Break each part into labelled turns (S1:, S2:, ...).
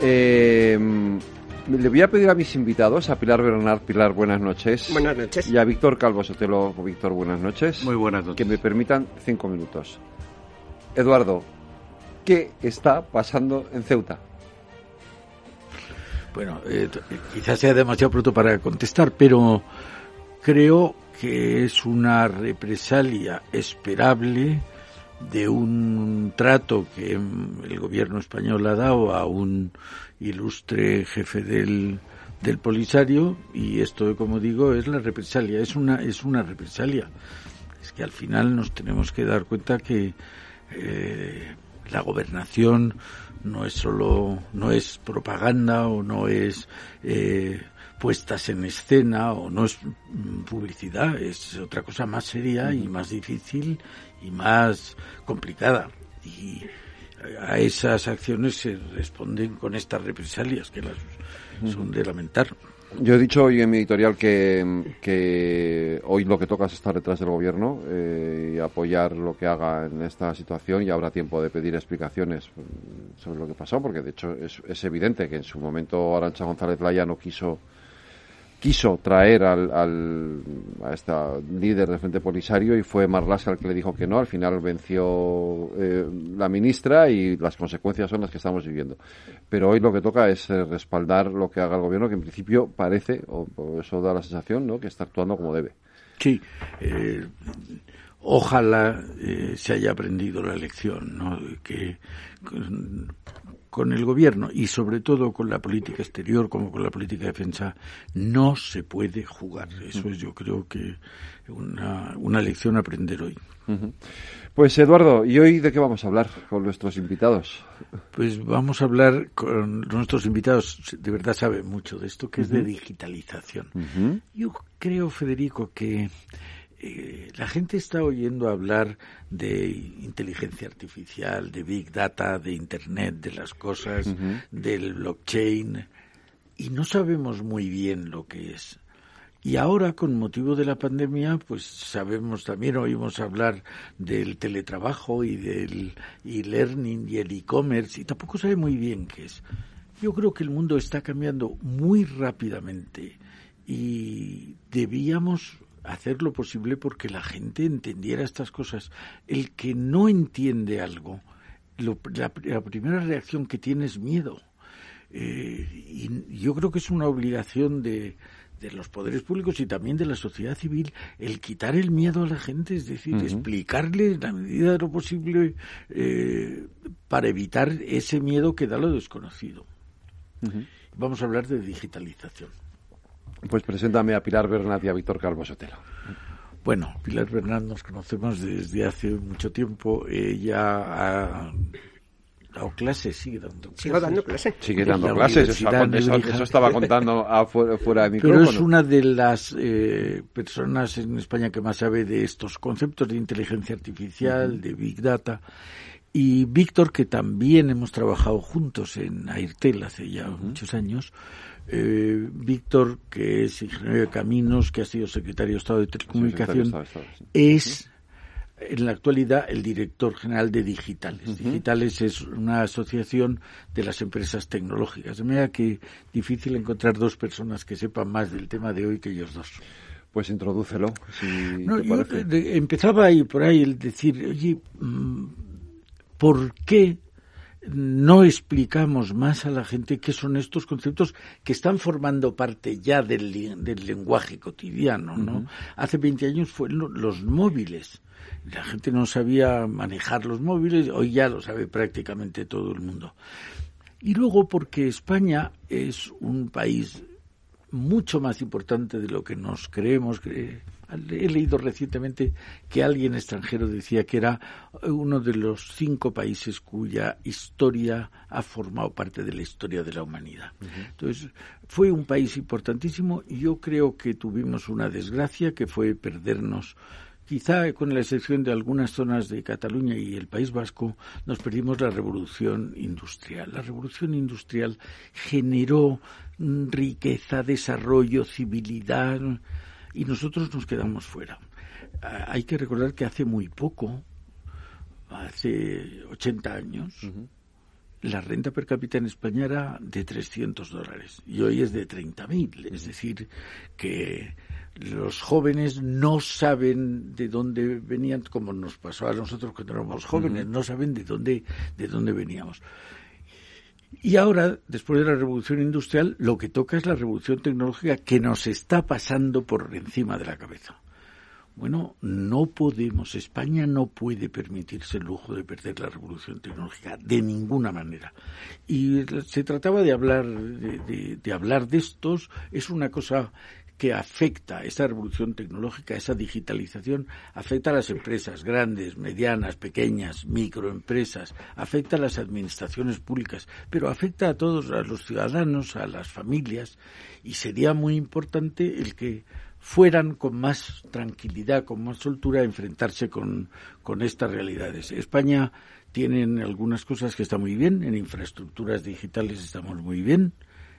S1: Eh, le voy a pedir a mis invitados, a Pilar Bernard, Pilar, buenas noches.
S2: Buenas noches.
S1: Y a Víctor Calvo Sotelo, Víctor, buenas noches.
S3: Muy buenas noches.
S1: Que me permitan cinco minutos. Eduardo, ¿qué está pasando en Ceuta?
S3: Bueno, eh, quizás sea demasiado pronto para contestar, pero creo que es una represalia esperable de un trato que el gobierno español ha dado a un ilustre jefe del, del Polisario y esto, como digo, es la represalia, es una, es una represalia. Es que al final nos tenemos que dar cuenta que eh, la gobernación no es solo, no es propaganda o no es eh, puestas en escena o no es publicidad, es otra cosa más seria y más difícil y más complicada. Y a esas acciones se responden con estas represalias que las son de lamentar.
S1: Yo he dicho hoy en mi editorial que, que hoy lo que toca es estar detrás del gobierno eh, y apoyar lo que haga en esta situación y habrá tiempo de pedir explicaciones sobre lo que pasó, porque de hecho es, es evidente que en su momento Arancha González Laya no quiso quiso traer al, al, a esta líder del Frente Polisario y fue Marlaska el que le dijo que no. Al final venció eh, la ministra y las consecuencias son las que estamos viviendo. Pero hoy lo que toca es eh, respaldar lo que haga el gobierno, que en principio parece, o, o eso da la sensación, ¿no? que está actuando como debe.
S3: Sí. Eh, ojalá eh, se haya aprendido la lección, ¿no? Que con el gobierno y sobre todo con la política exterior como con la política de defensa no se puede jugar. Eso es yo creo que una, una lección a aprender hoy.
S1: Pues Eduardo, ¿y hoy de qué vamos a hablar con nuestros invitados?
S3: Pues vamos a hablar con nuestros invitados, de verdad saben mucho de esto, que uh -huh. es de digitalización. Uh -huh. Yo creo, Federico, que eh, la gente está oyendo hablar de inteligencia artificial, de big data, de Internet, de las cosas, uh -huh. del blockchain, y no sabemos muy bien lo que es. Y ahora, con motivo de la pandemia, pues sabemos también, oímos hablar del teletrabajo y del e-learning y el e-commerce, y tampoco sabe muy bien qué es. Yo creo que el mundo está cambiando muy rápidamente y debíamos hacer lo posible porque la gente entendiera estas cosas. El que no entiende algo, lo, la, la, primera reacción que tiene es miedo. Eh, y yo creo que es una obligación de, de, los poderes públicos y también de la sociedad civil el quitar el miedo a la gente, es decir, uh -huh. explicarle en la medida de lo posible eh, para evitar ese miedo que da lo desconocido. Uh -huh. Vamos a hablar de digitalización.
S1: Pues preséntame a Pilar Bernat y a Víctor Calvo Sotelo.
S3: Bueno, Pilar Bernat nos conocemos desde hace mucho tiempo. Ella ha dado clases, sigue dando clases.
S2: Sigo dando clases.
S1: Sigue dando clases, eso, eso, eso, estaba contando afuera, fuera de micrófono.
S3: Pero es una de las eh, personas en España que más sabe de estos conceptos de inteligencia artificial, uh -huh. de Big Data. Y Víctor, que también hemos trabajado juntos en Airtel hace ya uh -huh. muchos años, eh, Víctor, que es ingeniero de caminos, que ha sido secretario de Estado de Telecomunicación, Estado, Estado, sí. es en la actualidad el director general de Digitales. Uh -huh. Digitales es una asociación de las empresas tecnológicas. De manera que difícil encontrar dos personas que sepan más del tema de hoy que ellos dos.
S1: Pues introdúcelo. Si
S3: no, yo de, empezaba ahí por ahí el decir, oye, mm, ¿por qué no explicamos más a la gente qué son estos conceptos que están formando parte ya del, del lenguaje cotidiano, ¿no? Uh -huh. Hace 20 años fueron los móviles. La gente no sabía manejar los móviles, hoy ya lo sabe prácticamente todo el mundo. Y luego porque España es un país mucho más importante de lo que nos creemos, que He leído recientemente que alguien extranjero decía que era uno de los cinco países cuya historia ha formado parte de la historia de la humanidad. Entonces, fue un país importantísimo y yo creo que tuvimos una desgracia que fue perdernos Quizá con la excepción de algunas zonas de Cataluña y el País Vasco, nos perdimos la revolución industrial. La revolución industrial generó riqueza, desarrollo, civilidad y nosotros nos quedamos fuera. Ah, hay que recordar que hace muy poco, hace 80 años, la renta per cápita en España era de 300 dólares y hoy es de 30.000. Es decir, que los jóvenes no saben de dónde venían, como nos pasó a nosotros cuando éramos jóvenes, no saben de dónde, de dónde veníamos. Y ahora, después de la revolución industrial, lo que toca es la revolución tecnológica que nos está pasando por encima de la cabeza. Bueno, no podemos, España no puede permitirse el lujo de perder la revolución tecnológica de ninguna manera. Y se trataba de hablar de, de hablar de estos, es una cosa que afecta esa revolución tecnológica, esa digitalización, afecta a las empresas grandes, medianas, pequeñas, microempresas, afecta a las administraciones públicas, pero afecta a todos, a los ciudadanos, a las familias, y sería muy importante el que fueran con más tranquilidad, con más soltura a enfrentarse con, con estas realidades. España tiene algunas cosas que están muy bien, en infraestructuras digitales estamos muy bien,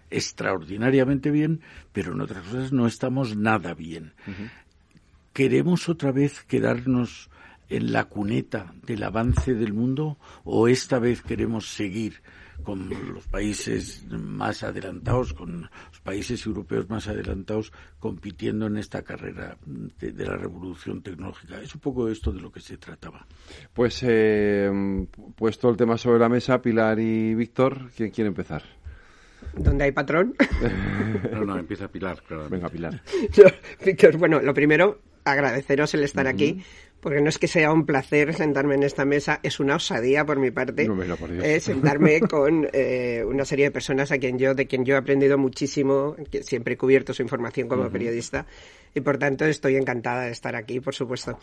S3: extraordinariamente bien, pero en otras cosas no estamos nada bien. ¿Queremos otra vez quedarnos en la cuneta del avance del mundo o esta vez queremos seguir con los países más adelantados, con los países europeos más adelantados, compitiendo en esta carrera de, la revolución tecnológica. Es un poco esto de lo que se trataba.
S1: Pues, eh, puesto el tema sobre la mesa, Pilar y Víctor, ¿quién quiere empezar?
S2: Donde hay patrón.
S3: no, no, empieza Pilar,
S1: Venga, Pilar.
S2: Bueno, lo primero, agradeceros el estar aquí, porque no es que sea un placer sentarme en esta mesa, es una osadía por mi parte eh, sentarme con eh, una serie de personas a quien yo, de quien yo he aprendido muchísimo, que siempre he cubierto su información como periodista, y por tanto estoy encantada de estar aquí, por supuesto.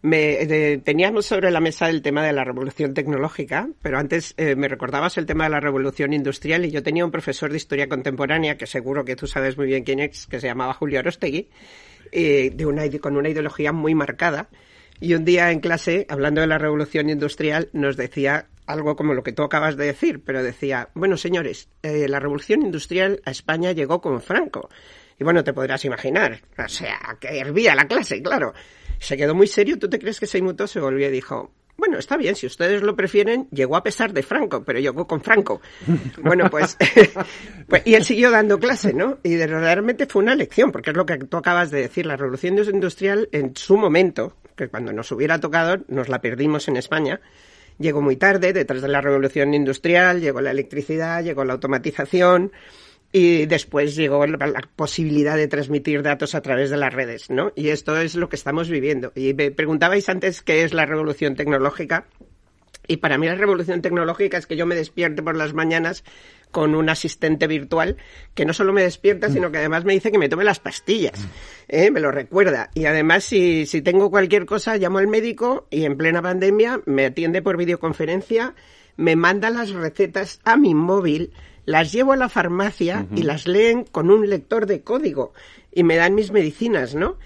S2: Me, teníamos sobre la mesa el tema de la revolución tecnológica, pero antes eh, me recordabas el tema de la revolución industrial y yo tenía un profesor de historia contemporánea, que seguro que tú sabes muy bien quién es, que se llamaba Julio Arostegui, eh, de una, con una ideología muy marcada. Y un día en clase, hablando de la revolución industrial, nos decía algo como lo que tú acabas de decir, pero decía, bueno, señores, eh, la revolución industrial a España llegó con Franco. Y bueno, te podrás imaginar, o sea, que hervía la clase, claro. Se quedó muy serio. ¿Tú te crees que se inmutó? Se volvió y dijo, bueno, está bien, si ustedes lo prefieren, llegó a pesar de Franco, pero llegó con Franco. Bueno, pues, pues, y él siguió dando clase, ¿no? Y realmente fue una lección, porque es lo que tú acabas de decir, la revolución industrial en su momento, que cuando nos hubiera tocado, nos la perdimos en España, llegó muy tarde, detrás de la revolución industrial, llegó la electricidad, llegó la automatización, y después llegó la, posibilidad de transmitir datos a través de las redes, ¿no? Y esto es lo que estamos viviendo. Y me preguntabais antes qué es la revolución tecnológica. Y para mí la revolución tecnológica es que yo me despierte por las mañanas con un asistente virtual que no solo me despierta, sino que además me dice que me tome las pastillas. ¿eh? Me lo recuerda. Y además, si, si tengo cualquier cosa, llamo al médico y en plena pandemia me atiende por videoconferencia, me manda las recetas a mi móvil las llevo a la farmacia y las leen con un lector de código y me dan mis medicinas, ¿no?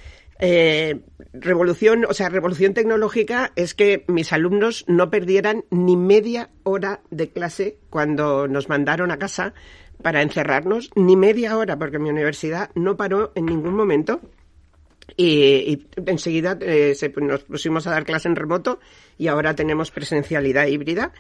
S2: Eh, revolución, o sea, revolución tecnológica es que mis alumnos no perdieran ni media hora de clase cuando nos mandaron a casa para encerrarnos, ni media hora, porque mi universidad no paró en ningún momento. Y, enseguida eh, nos pusimos a dar clase en remoto y ahora tenemos presencialidad híbrida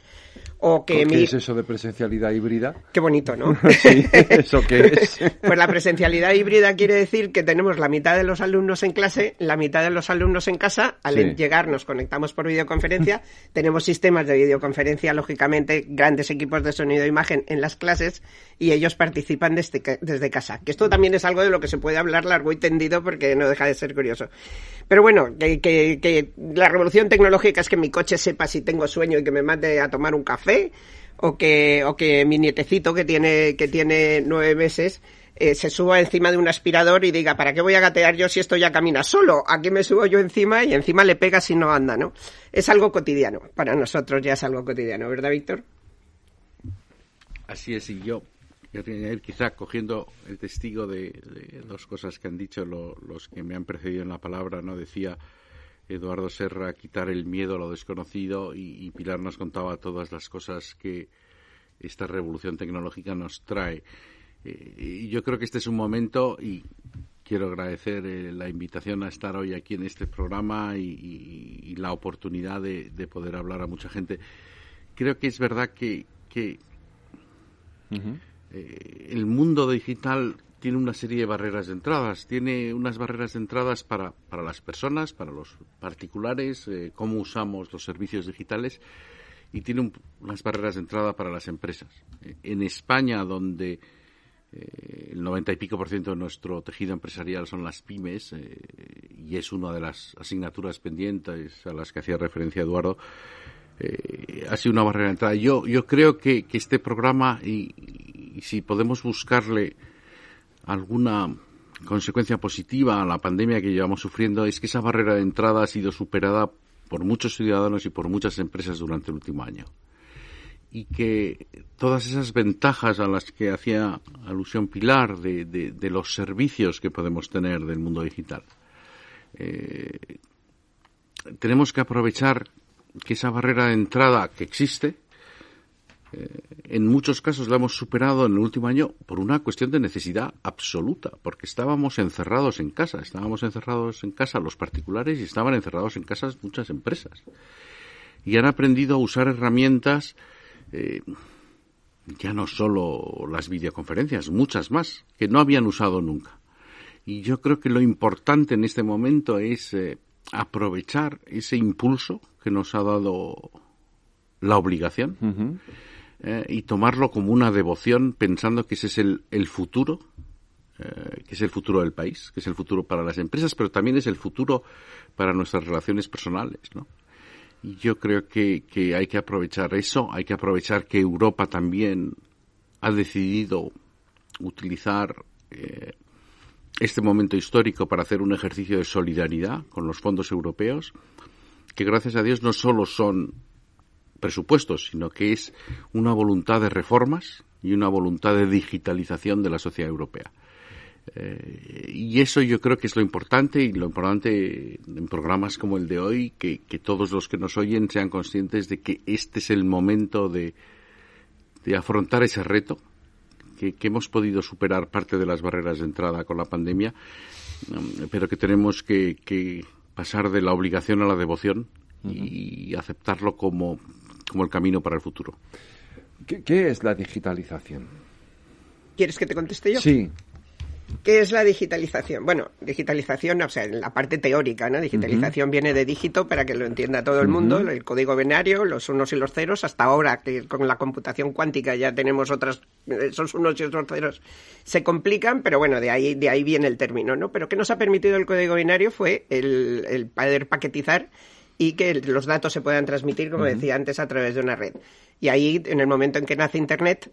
S1: o que ¿Qué es eso de presencialidad híbrida?
S2: Qué bonito, ¿no?
S1: sí, ¿eso qué es?
S2: pues la presencialidad híbrida quiere decir que tenemos la mitad de los alumnos en clase, la mitad de los alumnos en casa. Al llegar nos conectamos por videoconferencia. tenemos sistemas de videoconferencia, lógicamente, grandes equipos de sonido e imagen en las clases y ellos participan desde, desde casa. Que esto también es algo de lo que se puede hablar largo y tendido porque no deja de ser curioso. Pero bueno, que, que, que la revolución tecnológica es que mi coche sepa si tengo sueño y que me mande a tomar un café o que, o que mi nietecito que tiene, que tiene nueve meses eh, se suba encima de un aspirador y diga, ¿para qué voy a gatear yo si esto ya camina solo? Aquí me subo yo encima y encima le pega si no anda, ¿no? Es algo cotidiano. Para nosotros ya es algo cotidiano, ¿verdad, Víctor?
S4: Así es, y yo quizá cogiendo el testigo de, dos cosas que han dicho los que me han precedido en la palabra, ¿no? Decía Eduardo Serra quitar el miedo a lo desconocido y, Pilar nos contaba todas las cosas que esta revolución tecnológica nos trae. Eh, y yo creo que este es un momento y quiero agradecer eh, la invitación a estar hoy aquí en este programa y, la oportunidad de, poder hablar a mucha gente. Creo que es verdad que, que eh, el mundo digital tiene una serie de barreras de entradas. Tiene unas barreras de entradas para, para las personas, para los particulares, eh, cómo usamos los servicios digitales, y tiene unas barreras de entrada para las empresas. Eh, en España, donde el noventa y pico por ciento de nuestro tejido empresarial son las pymes, y es una de las asignaturas pendientes a las que hacía referencia Eduardo, ha sido una barrera de entrada. Yo, yo creo que, que este programa, y si podemos buscarle alguna consecuencia positiva a la pandemia que llevamos sufriendo es que esa barrera de entrada ha sido superada por muchos ciudadanos y por muchas empresas durante el último año. Y que todas esas ventajas a las que hacía alusión Pilar de, los servicios que podemos tener del mundo digital, eh, tenemos que aprovechar que esa barrera de entrada que existe, en muchos casos la hemos superado en el último año por una cuestión de necesidad absoluta, porque estábamos encerrados en casa, estábamos encerrados en casa los particulares y estaban encerrados en casa muchas empresas. Y han aprendido a usar herramientas, eh, ya no solo las videoconferencias, muchas más, que no habían usado nunca. Y yo creo que lo importante en este momento es eh, aprovechar ese impulso que nos ha dado la obligación. Eh, y tomarlo como una devoción pensando que ese es el, el futuro, eh, que es el futuro del país, que es el futuro para las empresas, pero también es el futuro para nuestras relaciones personales, ¿no? Y yo creo que, que hay que aprovechar eso, hay que aprovechar que Europa también ha decidido utilizar eh, este momento histórico para hacer un ejercicio de solidaridad con los fondos europeos, que gracias a Dios no solo son presupuestos, sino que es una voluntad de reformas y una voluntad de digitalización de la sociedad europea. Eh, y eso yo creo que es lo importante y lo importante en programas como el de hoy, que, todos los que nos oyen sean conscientes de que este es el momento de, de afrontar ese reto, que, hemos podido superar parte de las barreras de entrada con la pandemia, mm, pero que tenemos que, que pasar de la obligación a la devoción y aceptarlo como como el camino para el futuro.
S1: ¿Qué, es la digitalización?
S2: ¿Quieres que te conteste yo?
S1: Sí.
S2: ¿Qué es la digitalización? Bueno, digitalización, o sea, en la parte teórica, ¿no? Digitalización viene de dígito para que lo entienda todo el mundo, el código binario, los unos y los ceros, hasta ahora que con la computación cuántica ya tenemos otras, esos unos y otros ceros se complican, pero bueno, de ahí, de ahí viene el término, ¿no? Pero ¿qué nos ha permitido el código binario? Fue el, el poder paquetizar y que los datos se puedan transmitir, como decía antes, a través de una red. Y ahí, en el momento en que nace Internet,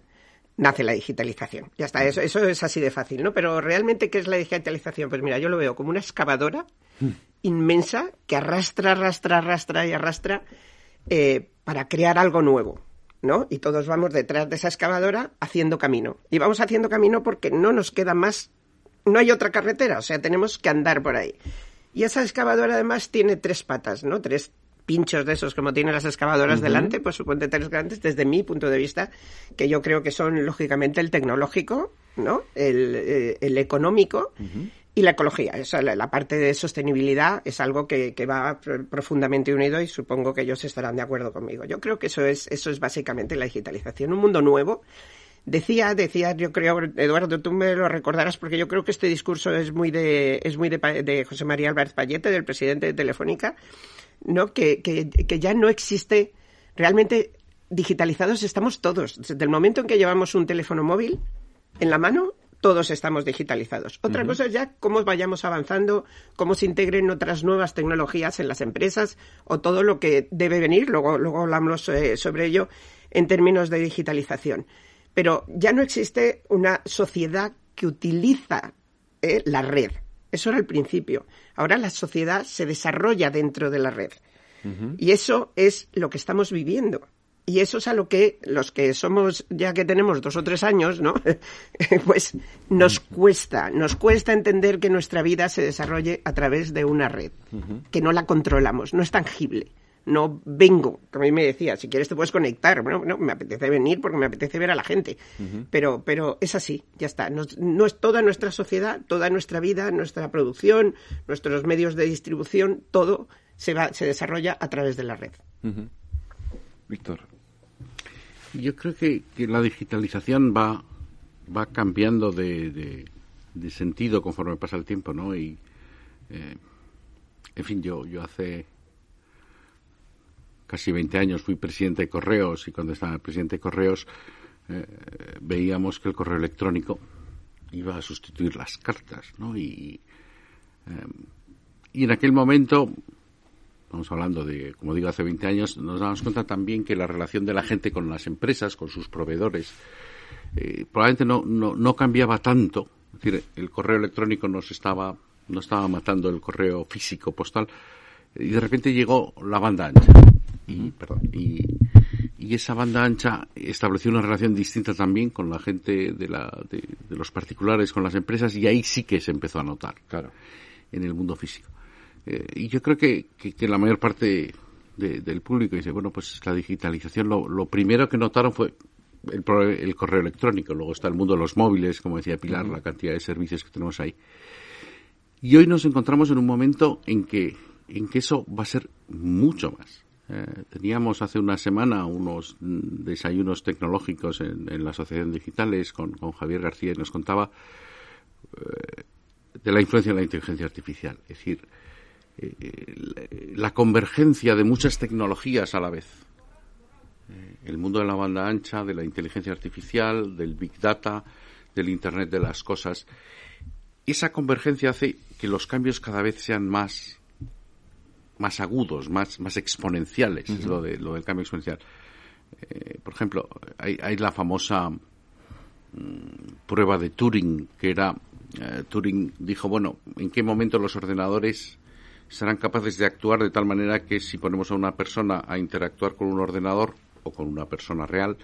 S2: nace la digitalización. Ya está, eso, eso es así de fácil, ¿no? Pero realmente, ¿qué es la digitalización? Pues mira, yo lo veo como una excavadora mm. inmensa que arrastra, arrastra, arrastra y arrastra eh, para crear algo nuevo. ¿no? Y todos vamos detrás de esa excavadora haciendo camino. Y vamos haciendo camino porque no nos queda más, no hay otra carretera, o sea, tenemos que andar por ahí. Y esa excavadora además tiene tres patas, ¿no? Tres pinchos de esos como tienen las excavadoras delante, pues suponte tres grandes desde mi punto de vista, que yo creo que son lógicamente el tecnológico, ¿no? El, eh, económico y la ecología. Esa, la, parte de sostenibilidad es algo que, que, va profundamente unido y supongo que ellos estarán de acuerdo conmigo. Yo creo que eso es, eso es básicamente la digitalización, un mundo nuevo Decía, decía, yo creo, Eduardo, tú me lo recordarás porque yo creo que este discurso es muy de, es muy de, de José María Álvarez Payete, del presidente de Telefónica, ¿no? Que, que, que ya no existe realmente digitalizados estamos todos. Desde el momento en que llevamos un teléfono móvil en la mano, todos estamos digitalizados. Otra cosa es ya cómo vayamos avanzando, cómo se integren otras nuevas tecnologías en las empresas o todo lo que debe venir. Luego, luego hablamos eh, sobre ello en términos de digitalización pero ya no existe una sociedad que utiliza eh, la red. Eso era el principio. Ahora la sociedad se desarrolla dentro de la red. Y eso es lo que estamos viviendo. Y eso es a lo que los que somos, ya que tenemos dos o tres años, ¿no? pues nos cuesta, nos cuesta entender que nuestra vida se desarrolle a través de una red, que no la controlamos, no es tangible. No vengo, como a mí me decía, si quieres te puedes conectar. Bueno, no, me apetece venir porque me apetece ver a la gente. pero, pero es así, ya está. no es toda nuestra sociedad, toda nuestra vida, nuestra producción, nuestros medios de distribución, todo se, va, se desarrolla a través de la red.
S1: Víctor.
S4: Yo creo que, la digitalización va, va cambiando de, de, sentido conforme pasa el tiempo, ¿no? Y, eh, en fin, yo, yo hace casi 20 años fui presidente de Correos y cuando estaba presidente de Correos eh, veíamos que el correo electrónico iba a sustituir las cartas, ¿no? Y, eh, y en aquel momento estamos hablando de, como digo, hace 20 años, nos damos cuenta también que la relación de la gente con las empresas, con sus proveedores, eh, probablemente no, no, no, cambiaba tanto. Es decir, el correo electrónico nos estaba, no estaba matando el correo físico postal y de repente llegó la banda ancha. Y, perdón, y, y esa banda ancha estableció una relación distinta también con la gente de, la, de, de los particulares, con las empresas, y ahí sí que se empezó a notar. Claro. En el mundo físico. Eh, y yo creo que, que, la mayor parte del público dice, bueno, pues la digitalización, lo, primero que notaron fue el, el, correo electrónico, luego está el mundo de los móviles, como decía Pilar, la cantidad de servicios que tenemos ahí. Y hoy nos encontramos en un momento en que, en que eso va a ser mucho más. Eh, teníamos hace una semana unos desayunos tecnológicos en, en la Asociación Digitales con, Javier García y nos contaba eh, de la influencia de la inteligencia artificial. Es decir, eh, la convergencia de muchas tecnologías a la vez. El mundo de la banda ancha, de la inteligencia artificial, del big data, del Internet de las cosas. Esa convergencia hace que los cambios cada vez sean más más agudos, más, más exponenciales, es lo, de, lo del cambio exponencial. Eh, por ejemplo, hay, hay la famosa mm, prueba de Turing, que era, Turing dijo, bueno, ¿en qué momento los ordenadores serán capaces de actuar de tal manera que si ponemos a una persona a interactuar con un ordenador o con una persona real,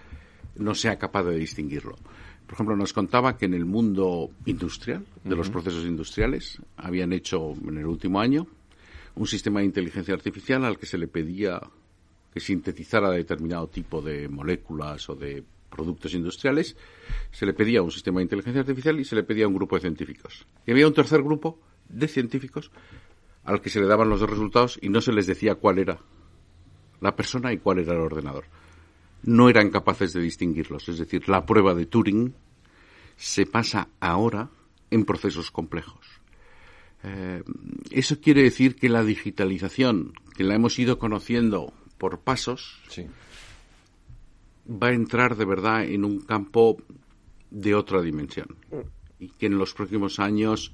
S4: no sea capaz de distinguirlo. Por ejemplo, nos contaba que en el mundo industrial, de los procesos industriales, habían hecho en el último año un sistema de inteligencia artificial al que se le pedía que sintetizara determinado tipo de moléculas o de productos industriales, se le pedía un sistema de inteligencia artificial y se le pedía un grupo de científicos. Y había un tercer grupo de científicos al que se le daban los dos resultados y no se les decía cuál era la persona y cuál era el ordenador. No eran capaces de distinguirlos. Es decir, la prueba de Turing se pasa ahora en procesos complejos. Eh, eso quiere decir que la digitalización, que la hemos ido conociendo por pasos, va a entrar de verdad en un campo de otra dimensión. Y que en los próximos años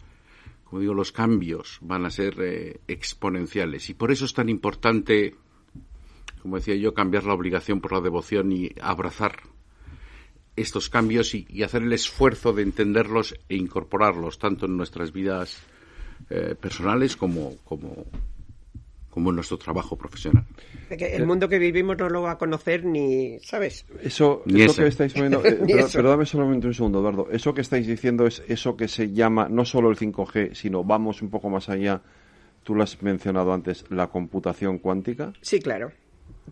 S4: como digo, los cambios van a ser eh, exponenciales. Y por eso es tan importante, como decía yo, cambiar la obligación por la devoción y abrazar estos cambios y, hacer el esfuerzo de entenderlos e incorporarlos tanto en nuestras vidas eh, personales como, como, como en nuestro trabajo profesional.
S2: el mundo que vivimos no lo va a conocer ni, ¿sabes?
S1: Eso, que estáis poniendo, eh, perdóname solamente un segundo, Eduardo. Eso que estáis diciendo es eso que se llama no solo el 5G, sino vamos un poco más allá. Tú lo has mencionado antes, la computación cuántica.
S2: Sí, claro.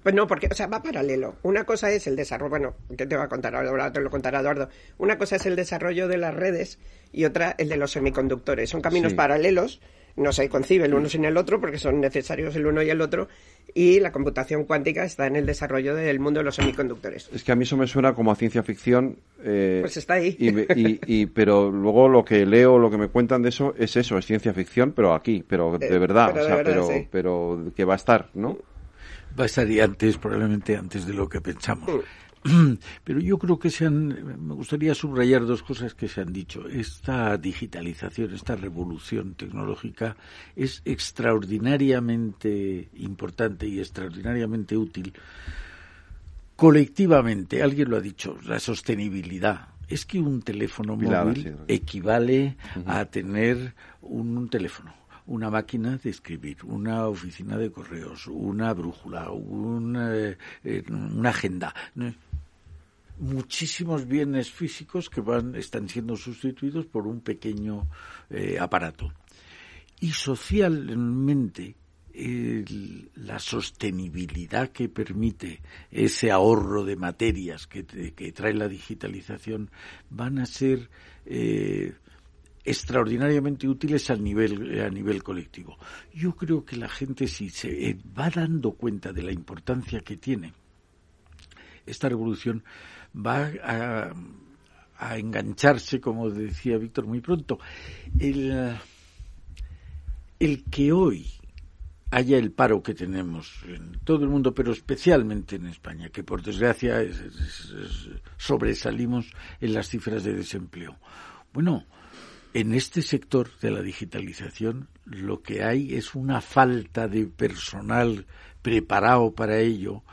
S2: Pues no, porque, o sea, va paralelo. Una cosa es el desarrollo, bueno, ¿qué te va a contar ahora? Te lo contará Eduardo. Una cosa es el desarrollo de las redes y otra el de los semiconductores. Son caminos paralelos no se concibe el uno sin el otro porque son necesarios el uno y el otro y la computación cuántica está en el desarrollo del mundo de los semiconductores.
S1: Es que a mí eso me suena como a ciencia ficción.
S2: Eh, pues está ahí.
S1: Y, pero luego lo que leo, lo que me cuentan de eso es eso, es ciencia ficción, pero aquí, pero de eh, verdad, pero, pero, que va a estar, ¿no?
S3: Va a estar antes, probablemente antes de lo que pensamos. Mm. Pero yo creo que se han, me gustaría subrayar dos cosas que se han dicho. Esta digitalización, esta revolución tecnológica es extraordinariamente importante y extraordinariamente útil colectivamente. Alguien lo ha dicho, la sostenibilidad es que un teléfono móvil equivale a tener un, teléfono, una máquina de escribir, una oficina de correos, una brújula, una, eh, una agenda. Muchísimos bienes físicos que van están siendo sustituidos por un pequeño eh, aparato. Y socialmente la sostenibilidad que permite ese ahorro de materias que, trae la digitalización van a ser eh, extraordinariamente útiles a nivel, a nivel colectivo. Yo creo que la gente si se va dando cuenta de la importancia que tiene esta revolución, va a, a engancharse, como decía Víctor muy pronto. El, el que hoy haya el paro que tenemos en todo el mundo, pero especialmente en España, que por desgracia sobresalimos en las cifras de desempleo. Bueno, en este sector de la digitalización lo que hay es una falta de personal preparado para ello.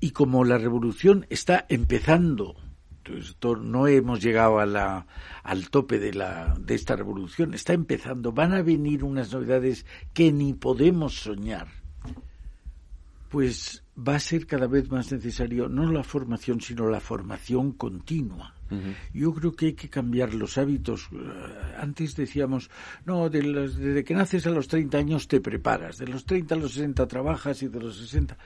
S3: Y como la revolución está empezando no hemos llegado a la, al tope de, la, de esta revolución, está empezando, van a venir unas novedades que ni podemos soñar, pues va a ser cada vez más necesario no la formación, sino la formación continua. Yo creo que hay que cambiar los hábitos. Eh, antes decíamos, no, de desde que naces a los 30 años te preparas, de los 30 a los 60 trabajas y de los 60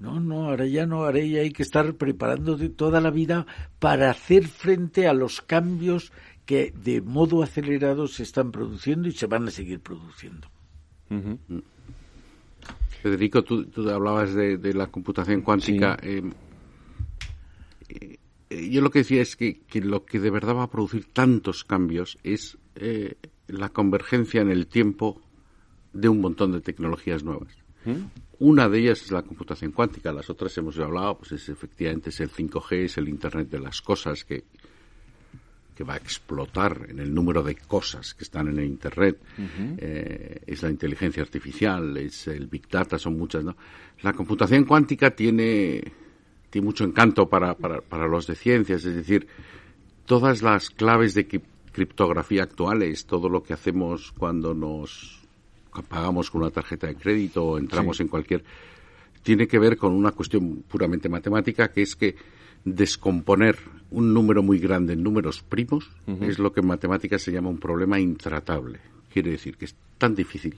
S3: no, no, ahora ya no, ahora ya hay que estar preparando de toda la vida para hacer frente a los cambios que de modo acelerado se están produciendo y se van a seguir produciendo.
S4: Federico, tú, hablabas de, la computación cuántica. Eh, yo lo que decía es que, lo que de verdad va a producir tantos cambios es eh, la convergencia en el tiempo de un montón de tecnologías nuevas. Una de ellas es la computación cuántica, las otras hemos hablado, pues es efectivamente es el 5G, es el Internet de las cosas que, que va a explotar en el número de cosas que están en el Internet, eh, es la inteligencia artificial, es el Big Data, son muchas, ¿no? La computación cuántica tiene, tiene mucho encanto para, para, para los de ciencias, es decir, todas las claves de criptografía actuales, todo lo que hacemos cuando nos pagamos con una tarjeta de crédito o entramos en cualquier tiene que ver con una cuestión puramente matemática que es que descomponer un número muy grande en números primos es lo que en matemáticas se llama un problema intratable. Quiere decir que es tan difícil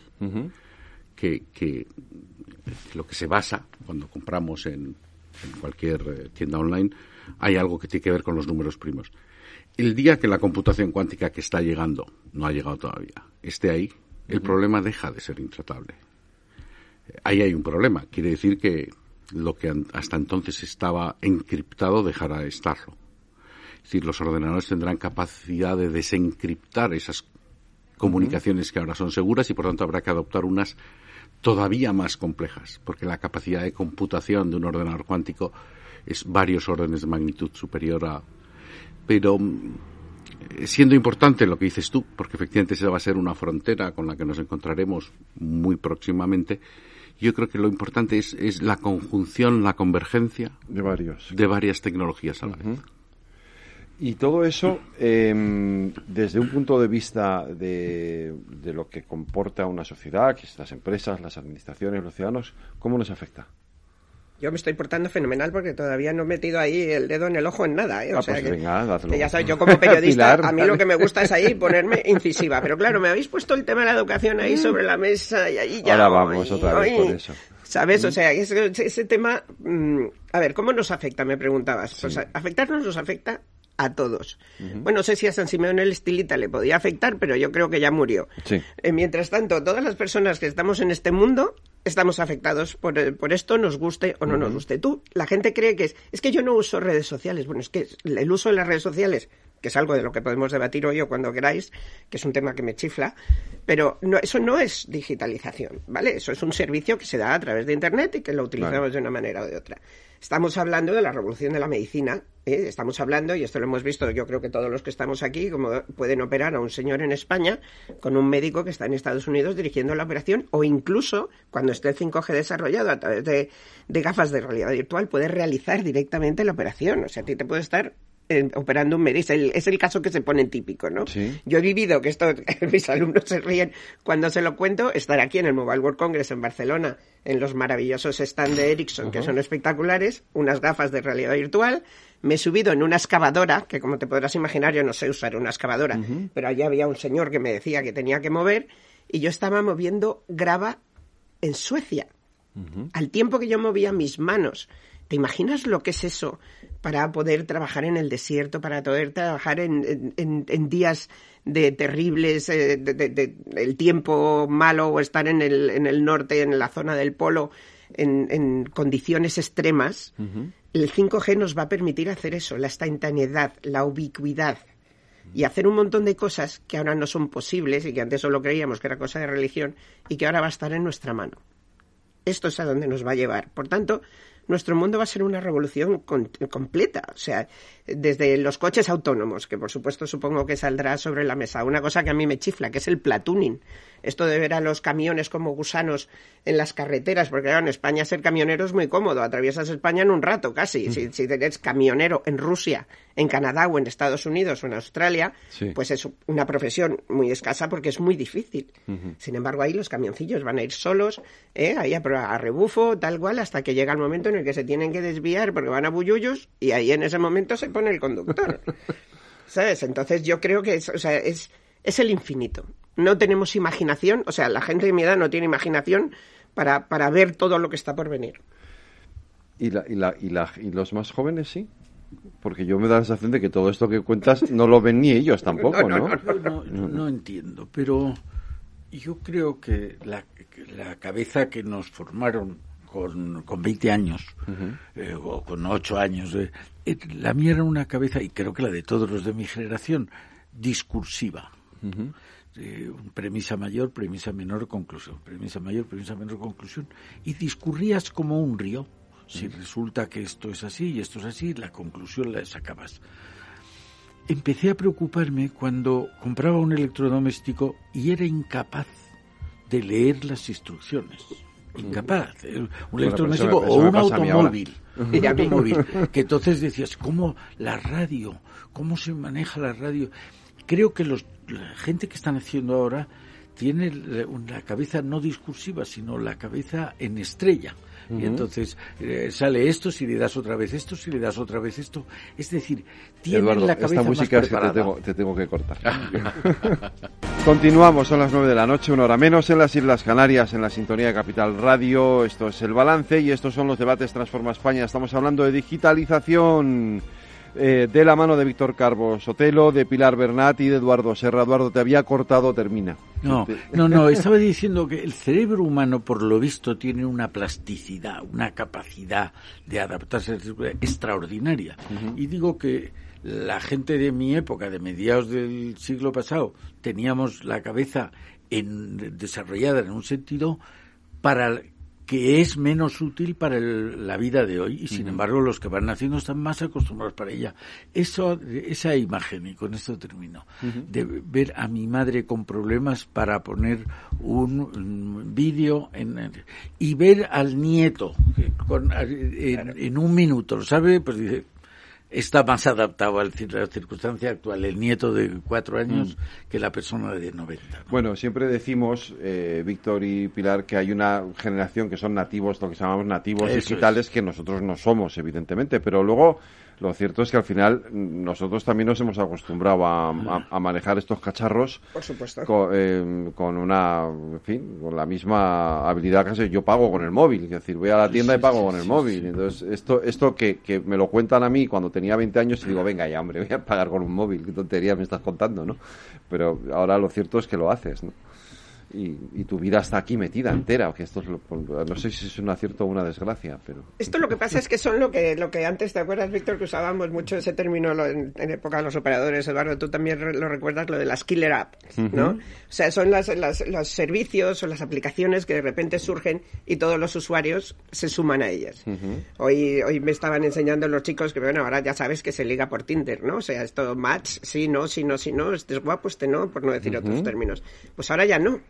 S4: que, que, lo que se basa cuando compramos en, en, cualquier eh, tienda online hay algo que tiene que ver con los números primos. El día que la computación cuántica que está llegando, no ha llegado todavía, esté ahí, el problema deja de ser intratable. Ahí hay un problema. Quiere decir que lo que hasta entonces estaba encriptado dejará de estarlo. Es decir, los ordenadores tendrán capacidad de desencriptar esas comunicaciones que ahora son seguras y por tanto habrá que adoptar unas todavía más complejas, porque la capacidad de computación de un ordenador cuántico es varios órdenes de magnitud superior a... Pero eh, siendo importante lo que dices tú, porque efectivamente esa va a ser una frontera con la que nos encontraremos muy próximamente, yo creo que lo importante es, es la conjunción, la convergencia
S1: de, varios.
S4: de varias tecnologías a la vez.
S1: Y todo eso, em, desde un punto de vista de, de, lo que comporta una sociedad, que es las empresas, las administraciones, los ciudadanos, ¿cómo nos afecta?
S2: yo me estoy portando fenomenal porque todavía no he metido ahí el dedo en el ojo en nada. ¿eh? O ah, sea
S1: pues
S2: que, ya sabes, yo como periodista, a mí lo que me gusta es ahí ponerme incisiva. Pero claro, me habéis puesto el tema de la educación ahí sobre la mesa y ahí ya.
S1: Ahora vamos otra vez con eso.
S2: ¿Sabes? O sea, ese, ese tema. Mm, a ver, ¿cómo nos afecta? Me preguntabas. Pues afectarnos nos afecta a todos. Bueno, no sé si a San Simeón el Estilita le podía afectar, pero yo creo que ya murió. Eh, mientras tanto, todas las personas que estamos en este mundo estamos afectados por, eh, por esto, nos guste o no nos guste. Tú, la gente cree que es, es que yo no uso redes sociales. Bueno, es que el uso de las redes sociales, que es algo de lo que podemos debatir hoy o cuando queráis, que es un tema que me chifla, pero no, eso no es digitalización, ¿vale? Eso es un servicio que se da a través de Internet y que lo utilizamos de una manera o de otra. Estamos hablando de la revolución de la medicina, ¿eh? estamos hablando, y esto lo hemos visto yo creo que todos los que estamos aquí, como pueden operar a un señor en España con un médico que está en Estados Unidos dirigiendo la operación, o incluso cuando esté el 5G desarrollado a través de, gafas de realidad virtual, puede realizar directamente la operación. O sea, a ti te puede estar operando un médico. Es el, caso que se pone típico, ¿no? Yo he vivido, que esto mis alumnos se ríen cuando se lo cuento, estar aquí en el Mobile World Congress en Barcelona, en los maravillosos stands de Ericsson, que son espectaculares, unas gafas de realidad virtual. Me he subido en una excavadora, que como te podrás imaginar, yo no sé usar una excavadora, pero allí había un señor que me decía que tenía que mover, y yo estaba moviendo grava en Suecia. Al tiempo que yo movía mis manos. ¿Te imaginas lo que es eso para poder trabajar en el desierto, para poder trabajar en, días de terribles, eh, de, el tiempo malo o estar en el, en el norte, en la zona del polo, en, condiciones extremas? El 5G nos va a permitir hacer eso, la instantaneidad, la ubicuidad, y hacer un montón de cosas que ahora no son posibles y que antes solo creíamos que era cosa de religión y que ahora va a estar en nuestra mano. Esto es a donde nos va a llevar. Por tanto, nuestro mundo va a ser una revolución completa. O sea, desde los coches autónomos, que por supuesto supongo que saldrá sobre la mesa. Una cosa que a mí me chifla, que es el platooning. Esto de ver a los camiones como gusanos en las carreteras, porque claro, en España ser camionero es muy cómodo. Atraviesas España en un rato casi. Si, si eres camionero en Rusia, en Canadá o en Estados Unidos o en Australia, pues es una profesión muy escasa porque es muy difícil. Sin embargo, ahí los camioncillos van a ir solos, ¿eh? ahí a, a, rebufo, tal cual, hasta que llega el momento en el que se tienen que desviar porque van a bullullos y ahí en ese momento se pone el conductor. ¿Sabes? Entonces yo creo que es, o sea, es, es el infinito. No tenemos imaginación, o sea, la gente de mi edad no tiene imaginación para, para ver todo lo que está por venir.
S1: ¿Y, la, y, la, y, la, ¿Y los más jóvenes sí? Porque yo me da la sensación de que todo esto que cuentas no lo ven ni ellos tampoco, ¿no?
S3: No, no, entiendo, pero yo creo que la, la cabeza que nos formaron con, con 20 años eh, o con 8 años, eh, eh, la mía era una cabeza, y creo que la de todos los de mi generación, discursiva. premisa mayor, premisa menor, conclusión. Premisa mayor, premisa menor, conclusión. Y discurrías como un río. Si resulta que esto es así y esto es así, la conclusión la sacabas. Empecé a preocuparme cuando compraba un electrodoméstico y era incapaz de leer las instrucciones incapaz. Un electrodoméstico o un automóvil. Un automóvil. Que entonces decías, ¿cómo la radio? ¿Cómo se maneja la radio? Creo que los, la gente que están haciendo ahora tiene la cabeza no discursiva, sino la cabeza en estrella. Y entonces eh, sale esto, si le das otra vez esto, si le das otra vez esto. Es decir, tiene la cabeza
S1: esta música es que te tengo, te tengo que cortar. Continuamos, son las nueve de la noche, una hora menos, en las Islas Canarias, en la sintonía de Capital Radio. Esto es el balance y estos son los debates Transforma España. Estamos hablando de digitalización. Eh, de la mano de Víctor Carbo Sotelo, de Pilar Bernat y de Eduardo Serra. Eduardo, te había cortado, termina.
S3: No, no, no, estaba diciendo que el cerebro humano, por lo visto, tiene una plasticidad, una capacidad de adaptarse extraordinaria. Y digo que la gente de mi época, de mediados del siglo pasado, teníamos la cabeza en, desarrollada en un sentido para que es menos útil para la vida de hoy y sin embargo los que van naciendo están más acostumbrados para ella. Eso, esa imagen, y con esto termino, de ver a mi madre con problemas para poner un, vídeo y ver al nieto en, un minuto, ¿lo sabe? Pues dice, está más adaptado a la circunstancia actual, el nieto de cuatro años, mm. que la persona de 90.
S1: Bueno, siempre decimos, eh, Víctor y Pilar, que hay una generación que son nativos, lo que llamamos nativos digitales, que nosotros no somos, evidentemente, pero luego lo cierto es que al final nosotros también nos hemos acostumbrado a, manejar estos cacharros
S2: eh,
S1: Con, una, en fin, con la misma habilidad que yo pago con el móvil, es decir, voy a la tienda y pago con el móvil. Entonces, esto, esto que, que, me lo cuentan a mí cuando tenía 20 años y digo, venga ya, hombre, voy a pagar con un móvil, qué tontería me estás contando, ¿no? Pero ahora lo cierto es que lo haces, ¿no? Y, tu vida está aquí metida entera. Que esto no sé si es un acierto o una desgracia, pero.
S2: Esto lo que pasa es que son lo que, lo que antes, ¿te acuerdas, Víctor, que usábamos mucho ese término en, época de los operadores? Eduardo, tú también lo recuerdas, lo de las killer apps, ¿no? O sea, son las, los servicios o las aplicaciones que de repente surgen y todos los usuarios se suman a ellas. hoy, hoy me estaban enseñando los chicos que, bueno, ahora ya sabes que se liga por Tinder, ¿no? O sea, esto match, sí, no, sí, no, sí, no, este es guapo, este no, por no decir otros términos. Pues ahora ya no.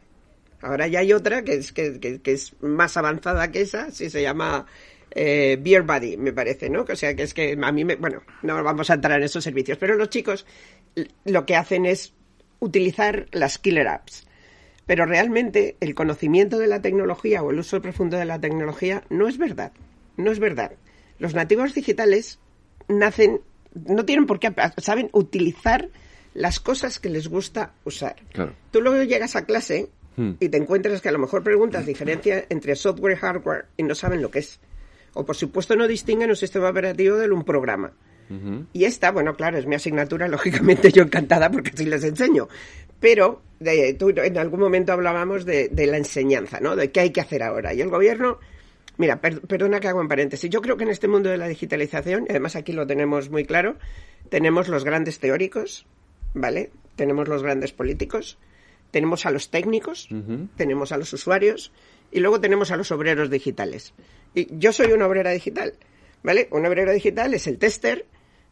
S2: Ahora ya hay otra que es, que, es más avanzada que esa, sí se llama eh, Beer Buddy, me parece, ¿no? O sea, que es que a mí me, bueno, no vamos a entrar en esos servicios, pero los chicos lo que hacen es utilizar las killer apps. Pero realmente el conocimiento de la tecnología o el uso profundo de la tecnología no es verdad. No es verdad. Los nativos digitales nacen, no tienen por qué, saben utilizar las cosas que les gusta usar. Tú luego llegas a clase hmm. y te encuentras que a lo mejor preguntas diferencia entre software y hardware y no saben lo que es. O por supuesto no distinguen un sistema operativo de un programa. Y esta, bueno, claro, es mi asignatura, lógicamente yo encantada porque sí les enseño. Pero de, tú, en algún momento hablábamos de, la enseñanza, ¿no? De qué hay que hacer ahora. Y el gobierno, mira, perdona que hago en paréntesis, yo creo que en este mundo de la digitalización, y además aquí lo tenemos muy claro, tenemos los grandes teóricos, ¿vale? Tenemos los grandes políticos, tenemos a los técnicos, tenemos a los usuarios y luego tenemos a los obreros digitales. Y yo soy una obrera digital, ¿vale? Un obrero digital es el tester,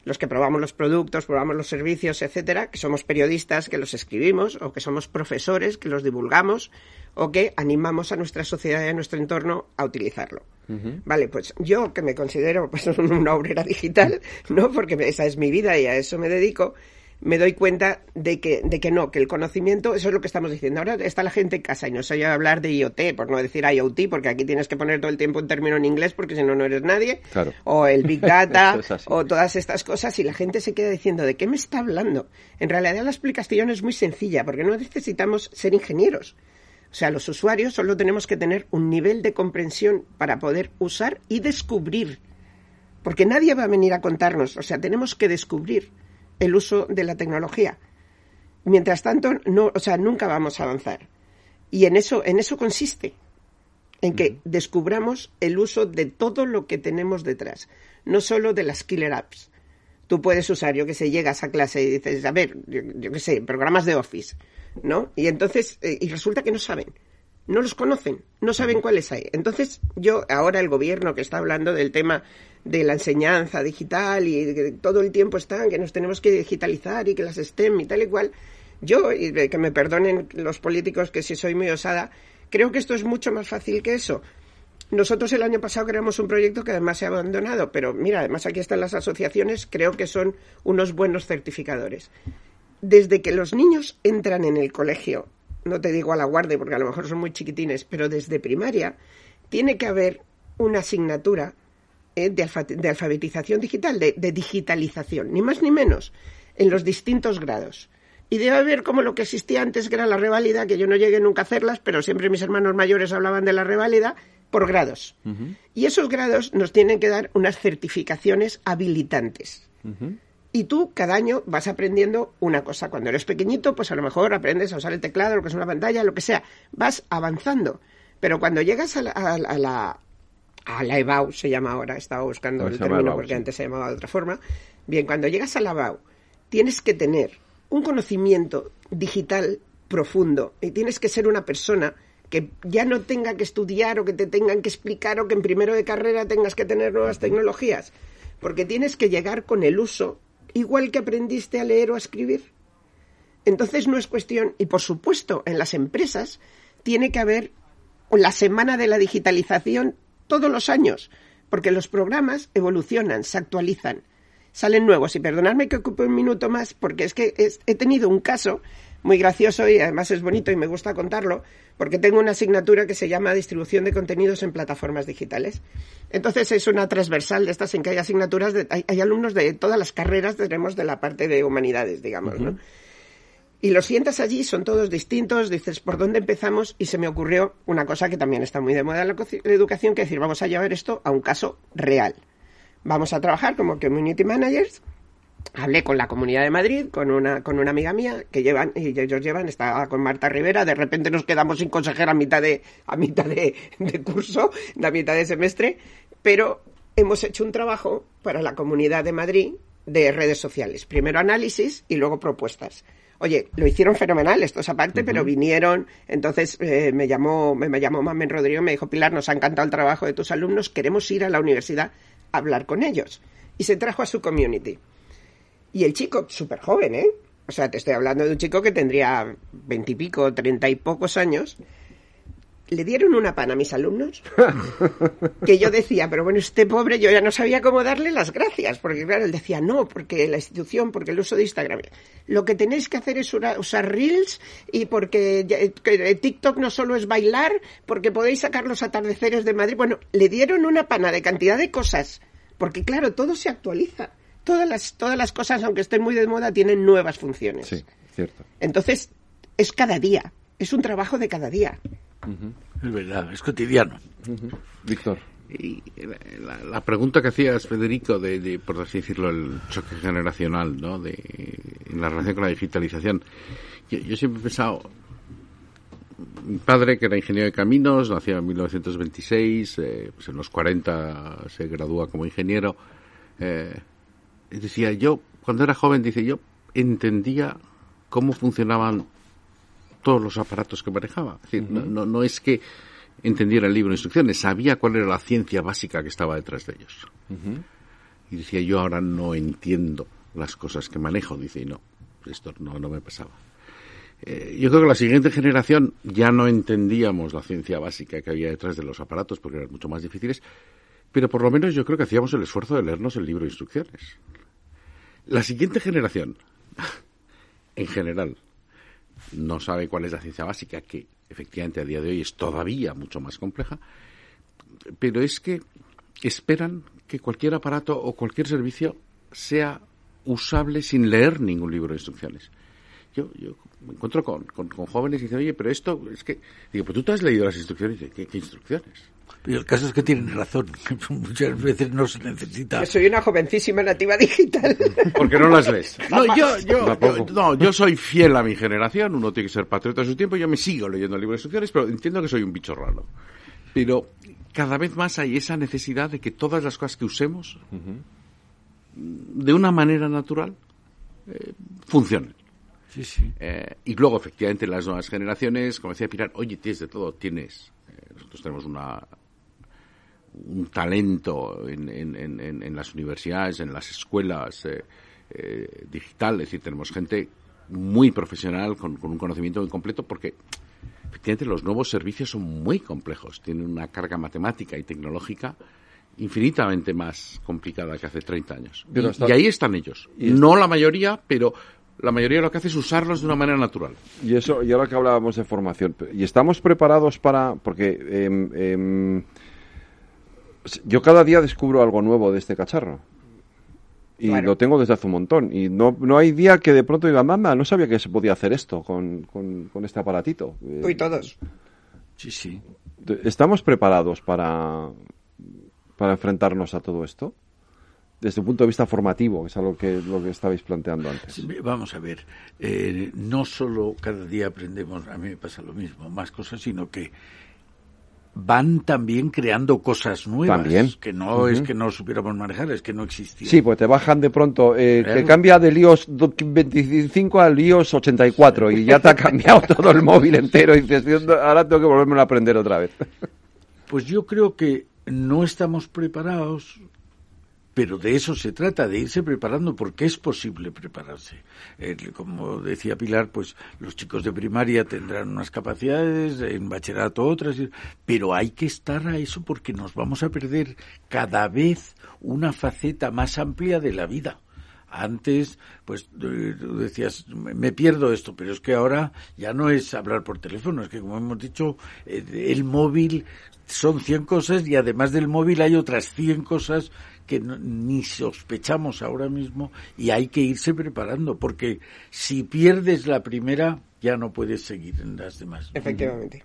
S2: los que probamos los productos, probamos los servicios, etcétera, que somos periodistas, que los escribimos, o que somos profesores, que los divulgamos, o que animamos a nuestra sociedad y a nuestro entorno a utilizarlo. Vale, pues yo que me considero pues, una obrera digital, ¿no? Porque esa es mi vida y a eso me dedico, me doy cuenta de que, de que no, que el conocimiento, eso es lo que estamos diciendo. Ahora está la gente en casa y no se oye hablar de IoT, por no decir IoT, porque aquí tienes que poner todo el tiempo un término en inglés porque si no, no eres nadie. O el Big Data, o todas estas cosas, y la gente se queda diciendo, ¿de qué me está hablando? En realidad la explicación es muy sencilla, porque no necesitamos ser ingenieros. O sea, los usuarios solo tenemos que tener un nivel de comprensión para poder usar y descubrir. Porque nadie va a venir a contarnos, o sea, tenemos que descubrir el uso de la tecnología. Mientras tanto, no, o sea, nunca vamos a avanzar. Y en eso, en eso consiste, en que descubramos el uso de todo lo que tenemos detrás, no solo de las killer apps. Tú puedes usar, yo que sé, llegas a clase y dices, a ver, yo, qué que sé, programas de Office, ¿no? Y entonces, eh, y resulta que no saben, no los conocen, no saben cuáles hay. Entonces, yo, ahora el gobierno que está hablando del tema de la enseñanza digital y que todo el tiempo están, que nos tenemos que digitalizar y que las STEM y tal y cual. Yo, y que me perdonen los políticos que si soy muy osada, creo que esto es mucho más fácil que eso. Nosotros el año pasado creamos un proyecto que además se ha abandonado, pero mira, además aquí están las asociaciones, creo que son unos buenos certificadores. Desde que los niños entran en el colegio, no te digo a la guardia porque a lo mejor son muy chiquitines, pero desde primaria, tiene que haber una asignatura eh, de, alfabetización digital, de, digitalización, ni más ni menos, en los distintos grados. Y debe haber como lo que existía antes, que era la reválida, que yo no llegué nunca a hacerlas, pero siempre mis hermanos mayores hablaban de la reválida, por grados. Y esos grados nos tienen que dar unas certificaciones habilitantes. Y tú cada año vas aprendiendo una cosa. Cuando eres pequeñito, pues a lo mejor aprendes a usar el teclado, lo que es una pantalla, lo que sea. Vas avanzando. Pero cuando llegas a la, a la EBAU se llama ahora, estaba buscando el término porque antes se llamaba de otra forma. Bien, cuando llegas a la EBAU, tienes que tener un conocimiento digital profundo y tienes que ser una persona que ya no tenga que estudiar o que te tengan que explicar o que en primero de carrera tengas que tener nuevas tecnologías, porque tienes que llegar con el uso igual que aprendiste a leer o a escribir. Entonces no es cuestión, y por supuesto en las empresas tiene que haber la semana de la digitalización todos los años, porque los programas evolucionan, se actualizan, salen nuevos. Y perdonadme que ocupe un minuto más, porque es que he tenido un caso muy gracioso y además es bonito y me gusta contarlo, porque tengo una asignatura que se llama Distribución de contenidos en plataformas digitales. Entonces es una transversal de estas en que hay asignaturas, de, hay, alumnos de todas las carreras, tenemos de la parte de humanidades, digamos, ¿no? Y los sientas allí, son todos distintos, dices, ¿por dónde empezamos? Y se me ocurrió una cosa que también está muy de moda en la educación, que es decir, vamos a llevar esto a un caso real. Vamos a trabajar como community managers. Hablé con la Comunidad de Madrid, con una, con una amiga mía, que llevan, y ellos llevan, estaba con Marta Rivera, de repente nos quedamos sin consejera a mitad de, a mitad de, de curso, a mitad de semestre, pero hemos hecho un trabajo para la Comunidad de Madrid de redes sociales. Primero análisis y luego propuestas. Oye, lo hicieron fenomenal, esto es aparte, pero vinieron, entonces eh, me llamó, me, llamó Mamen Rodrigo me dijo, Pilar, nos ha encantado el trabajo de tus alumnos, queremos ir a la universidad a hablar con ellos. Y se trajo a su community. Y el chico, súper joven, ¿eh? O sea, te estoy hablando de un chico que tendría veintipico, treinta y pocos años, le dieron una pan a mis alumnos que yo decía, pero bueno, este pobre yo ya no sabía cómo darle las gracias, porque claro, él decía, no, porque la institución, porque el uso de Instagram. Lo que tenéis que hacer es usar Reels y porque TikTok no solo es bailar, porque podéis sacar los atardeceres de Madrid. Bueno, le dieron una pana de cantidad de cosas, porque claro, todo se actualiza. Todas las, todas las cosas, aunque estén muy de moda, tienen nuevas funciones.
S1: Sí, cierto.
S2: Entonces, es cada día, es un trabajo de cada día.
S3: Es verdad, es cotidiano.
S1: Víctor.
S4: Y la, pregunta que hacías, Federico, de, por así decirlo, el choque generacional, ¿no? De, en la relación con la digitalización. Yo, siempre he pensado, mi padre, que era ingeniero de caminos, nació en 1926, eh, pues en los 40 se gradúa como ingeniero. Eh, decía, yo, cuando era joven, dice, yo entendía cómo funcionaban todos los aparatos que manejaba. Es decir, no, no, es que entendiera el libro de instrucciones, sabía cuál era la ciencia básica que estaba detrás de ellos. Y decía, yo ahora no entiendo las cosas que manejo. Dice, y no, esto no, no me pasaba. Eh, yo creo que la siguiente generación ya no entendíamos la ciencia básica que había detrás de los aparatos porque eran mucho más difíciles, pero por lo menos yo creo que hacíamos el esfuerzo de leernos el libro de instrucciones. La siguiente generación, en general, no sabe cuál es la ciencia básica, que efectivamente a día de hoy es todavía mucho más compleja, pero es que esperan que cualquier aparato o cualquier servicio sea usable sin leer ningún libro de instrucciones. Yo, yo me encuentro con, jóvenes y dicen, oye, pero esto es que... Digo, pues tú te has leído las instrucciones. ¿Qué, qué instrucciones?
S3: Pero el caso es que tienen razón, muchas veces no se necesita.
S2: Yo soy una jovencísima nativa digital.
S4: Porque no las lees. No, yo, yo, no, yo soy fiel a mi generación, uno tiene que ser patriota de su tiempo, yo me sigo leyendo libros de instrucciones, pero entiendo que soy un bicho raro. Pero cada vez más hay esa necesidad de que todas las cosas que usemos, de una manera natural, eh, funcionen.
S3: Sí, sí.
S4: Eh, y luego, efectivamente, las nuevas generaciones, como decía Pilar, oye, tienes de todo, tienes. Eh, nosotros tenemos una un talento en, en, en, las universidades, en las escuelas eh, eh, digitales, es decir, tenemos gente muy profesional con, un conocimiento muy completo porque efectivamente los nuevos servicios son muy complejos, tienen una carga matemática y tecnológica infinitamente más complicada que hace 30 años. y, ahí están ellos. no la mayoría, pero la mayoría lo que hace es usarlos de una manera natural.
S1: Y eso, y ahora que hablábamos de formación, ¿y estamos preparados para...? Porque... Eh, yo cada día descubro algo nuevo de este cacharro. Y lo tengo desde hace un montón. Y no, no hay día que de pronto diga, mamá, no sabía que se podía hacer esto con, con, este aparatito.
S2: Uy, todos.
S3: Sí, sí.
S1: ¿Estamos preparados para, para enfrentarnos a todo esto? Desde un punto de vista formativo, que es algo que, lo que estabais planteando antes.
S3: vamos a ver, eh, no solo cada día aprendemos, a mí me pasa lo mismo, más cosas, sino que van también creando cosas nuevas. Que no es que no supiéramos manejar, es que no existían.
S1: Sí, pues te bajan de pronto, eh, que cambia del iOS 25 al iOS 84 y ya te ha cambiado todo el móvil entero y dices, ahora tengo que volverme a aprender otra vez.
S3: Pues yo creo que no estamos preparados pero de eso se trata, de irse preparando, porque es posible prepararse. como decía Pilar, pues los chicos de primaria tendrán unas capacidades, en bachillerato otras, pero hay que estar a eso porque nos vamos a perder cada vez una faceta más amplia de la vida. Antes, pues tú decías, me pierdo esto, pero es que ahora ya no es hablar por teléfono, es que como hemos dicho, eh, el móvil son 100 cosas y además del móvil hay otras 100 cosas que ni sospechamos ahora mismo y hay que irse preparando, porque si pierdes la primera, ya no puedes seguir en las demás.
S2: Efectivamente.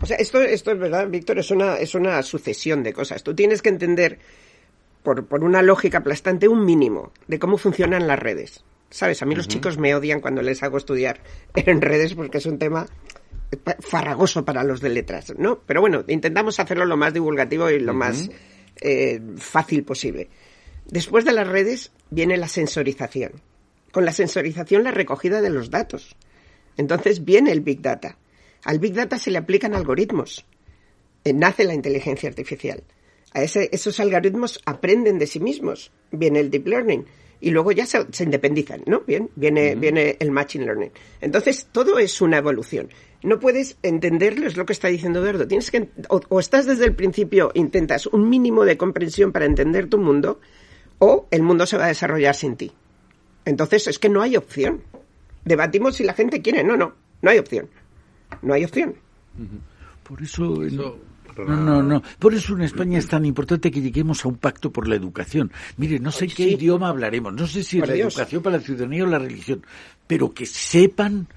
S2: O sea, esto, esto es verdad, Víctor, es una, es una sucesión de cosas. Tú tienes que entender, por, por una lógica aplastante, un mínimo de cómo funcionan las redes. ¿Sabes? A mí los chicos me odian cuando les hago estudiar en redes porque es un tema farragoso para los de letras, ¿no? Pero bueno, intentamos hacerlo lo más divulgativo y lo más eh, fácil posible. Después de las redes viene la sensorización. Con la sensorización la recogida de los datos. Entonces viene el Big Data. Al Big Data se le aplican algoritmos. Eh, nace la inteligencia artificial. A ese, esos algoritmos aprenden de sí mismos. Viene el Deep Learning. Y luego ya se, independizan, ¿no? Bien, viene, viene el Machine Learning. Entonces, todo es una evolución. No puedes entenderlo, es lo que está diciendo Eduardo. Tienes que, o, estás desde el principio, intentas un mínimo de comprensión para entender tu mundo, o el mundo se va a desarrollar sin ti. Entonces es que no hay opción. Debatimos si la gente quiere. No, no, no hay opción. No hay opción.
S3: Por eso, no, no, no. Por eso en España es tan importante que lleguemos a un pacto por la educación. Mire, no sé qué idioma hablaremos, no sé si es la educación para la ciudadanía o la religión, pero que sepan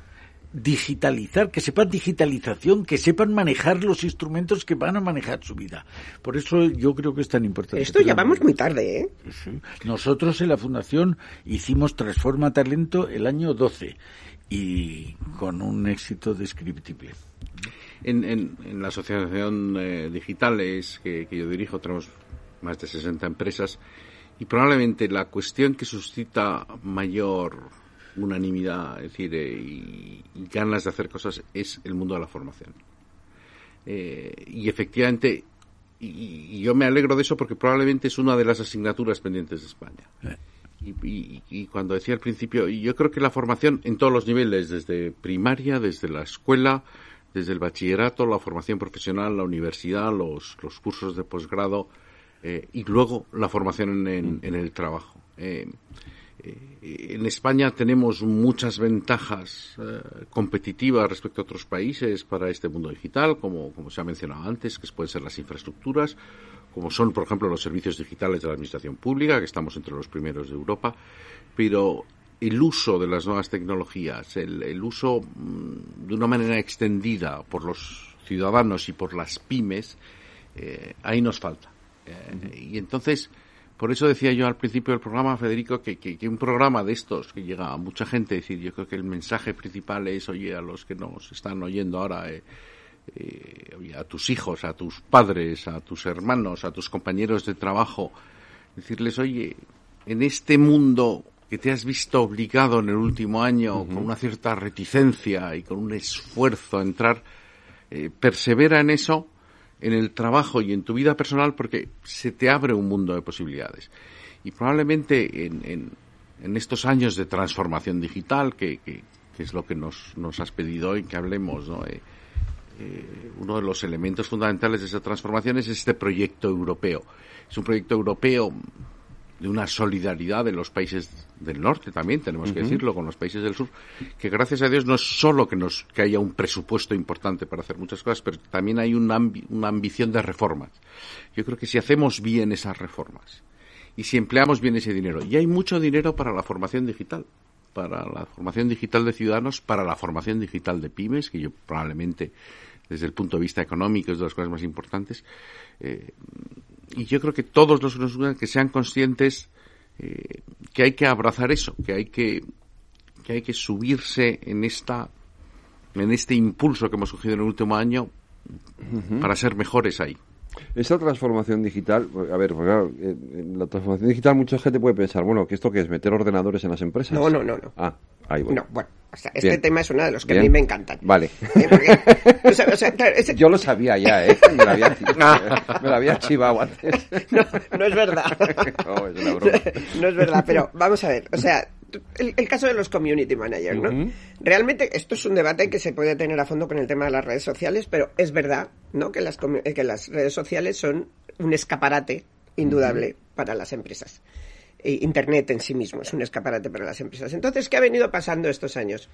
S3: digitalizar, que sepan digitalización, que sepan manejar los instrumentos que van a manejar su vida. Por eso yo creo que es tan importante.
S2: Esto ya vamos muy tarde, ¿eh?
S3: Nosotros en la Fundación hicimos Transforma Talento el año 12 y con un éxito descriptible.
S4: En, en, la asociación eh, digitales que, que yo dirijo tenemos más de 60 empresas y probablemente la cuestión que suscita mayor unanimidad, es decir, eh, y, ganas de hacer cosas es el mundo de la formación. Eh, y efectivamente, y, yo me alegro de eso porque probablemente es una de las asignaturas pendientes de España. Eh. Y, cuando decía al principio, yo creo que la formación en todos los niveles, desde primaria, desde la escuela, desde el bachillerato, la formación profesional, la universidad, los, los cursos de posgrado y luego la formación en, en el trabajo. Eh, en España tenemos muchas ventajas eh, competitivas respecto a otros países para este mundo digital, como, como se ha mencionado antes, que pueden ser las infraestructuras, como son, por ejemplo, los servicios digitales de la Administración Pública, que estamos entre los primeros de Europa, pero el uso de las nuevas tecnologías, el, uso mm, de una manera extendida por los ciudadanos y por las pymes, eh, ahí nos falta. Y entonces, por eso decía yo al principio del programa, Federico, que, que, un programa de estos que llega a mucha gente, es decir, yo creo que el mensaje principal es, oye, a los que nos están oyendo ahora, eh, eh, a tus hijos, a tus padres, a tus hermanos, a tus compañeros de trabajo, decirles, oye, en este mundo que te has visto obligado en el último año con una cierta reticencia y con un esfuerzo a entrar, eh, persevera en eso en el trabajo y en tu vida personal porque se te abre un mundo de posibilidades. Y probablemente en, estos años de transformación digital, que, es lo que nos, nos, has pedido hoy que hablemos. Eh, eh, uno de los elementos fundamentales de esa transformación es este proyecto europeo. Es un proyecto europeo de una solidaridad de los países del norte también, tenemos que decirlo, con los países del sur, que gracias a Dios no es solo que, nos, que haya un presupuesto importante para hacer muchas cosas, pero también hay una, una ambición de reformas. Yo creo que si hacemos bien esas reformas y si empleamos bien ese dinero, y hay mucho dinero para la formación digital, para la formación digital de ciudadanos, para la formación digital de pymes, que yo probablemente desde el punto de vista económico es de las cosas más importantes, eh, y yo creo que todos los que nos que sean conscientes eh, que hay que abrazar eso, que hay que, que hay que subirse en esta en este impulso que hemos cogido en el último año para ser mejores ahí.
S1: Esa transformación digital, a ver, pues claro, en la transformación digital mucha gente puede pensar, bueno, ¿que esto qué es? ¿Meter ordenadores en las empresas?
S2: No, no, no. no.
S1: Ah, ahí voy.
S2: No, bueno, o sea, este tema es uno de los que a mí me encantan.
S1: Vale. Yo lo sabía ya, ¿eh? Me lo había, me lo había chivado antes.
S2: No, no es verdad. no, es una broma. no es verdad, pero vamos a ver, o sea, el, caso de los community managers, ¿no? Realmente esto es un debate que se puede tener a fondo con el tema de las redes sociales, pero es verdad, ¿no? Que las, que las redes sociales son un escaparate indudable para las empresas. E Internet en sí mismo es un escaparate para las empresas. Entonces, ¿qué ha venido pasando estos años?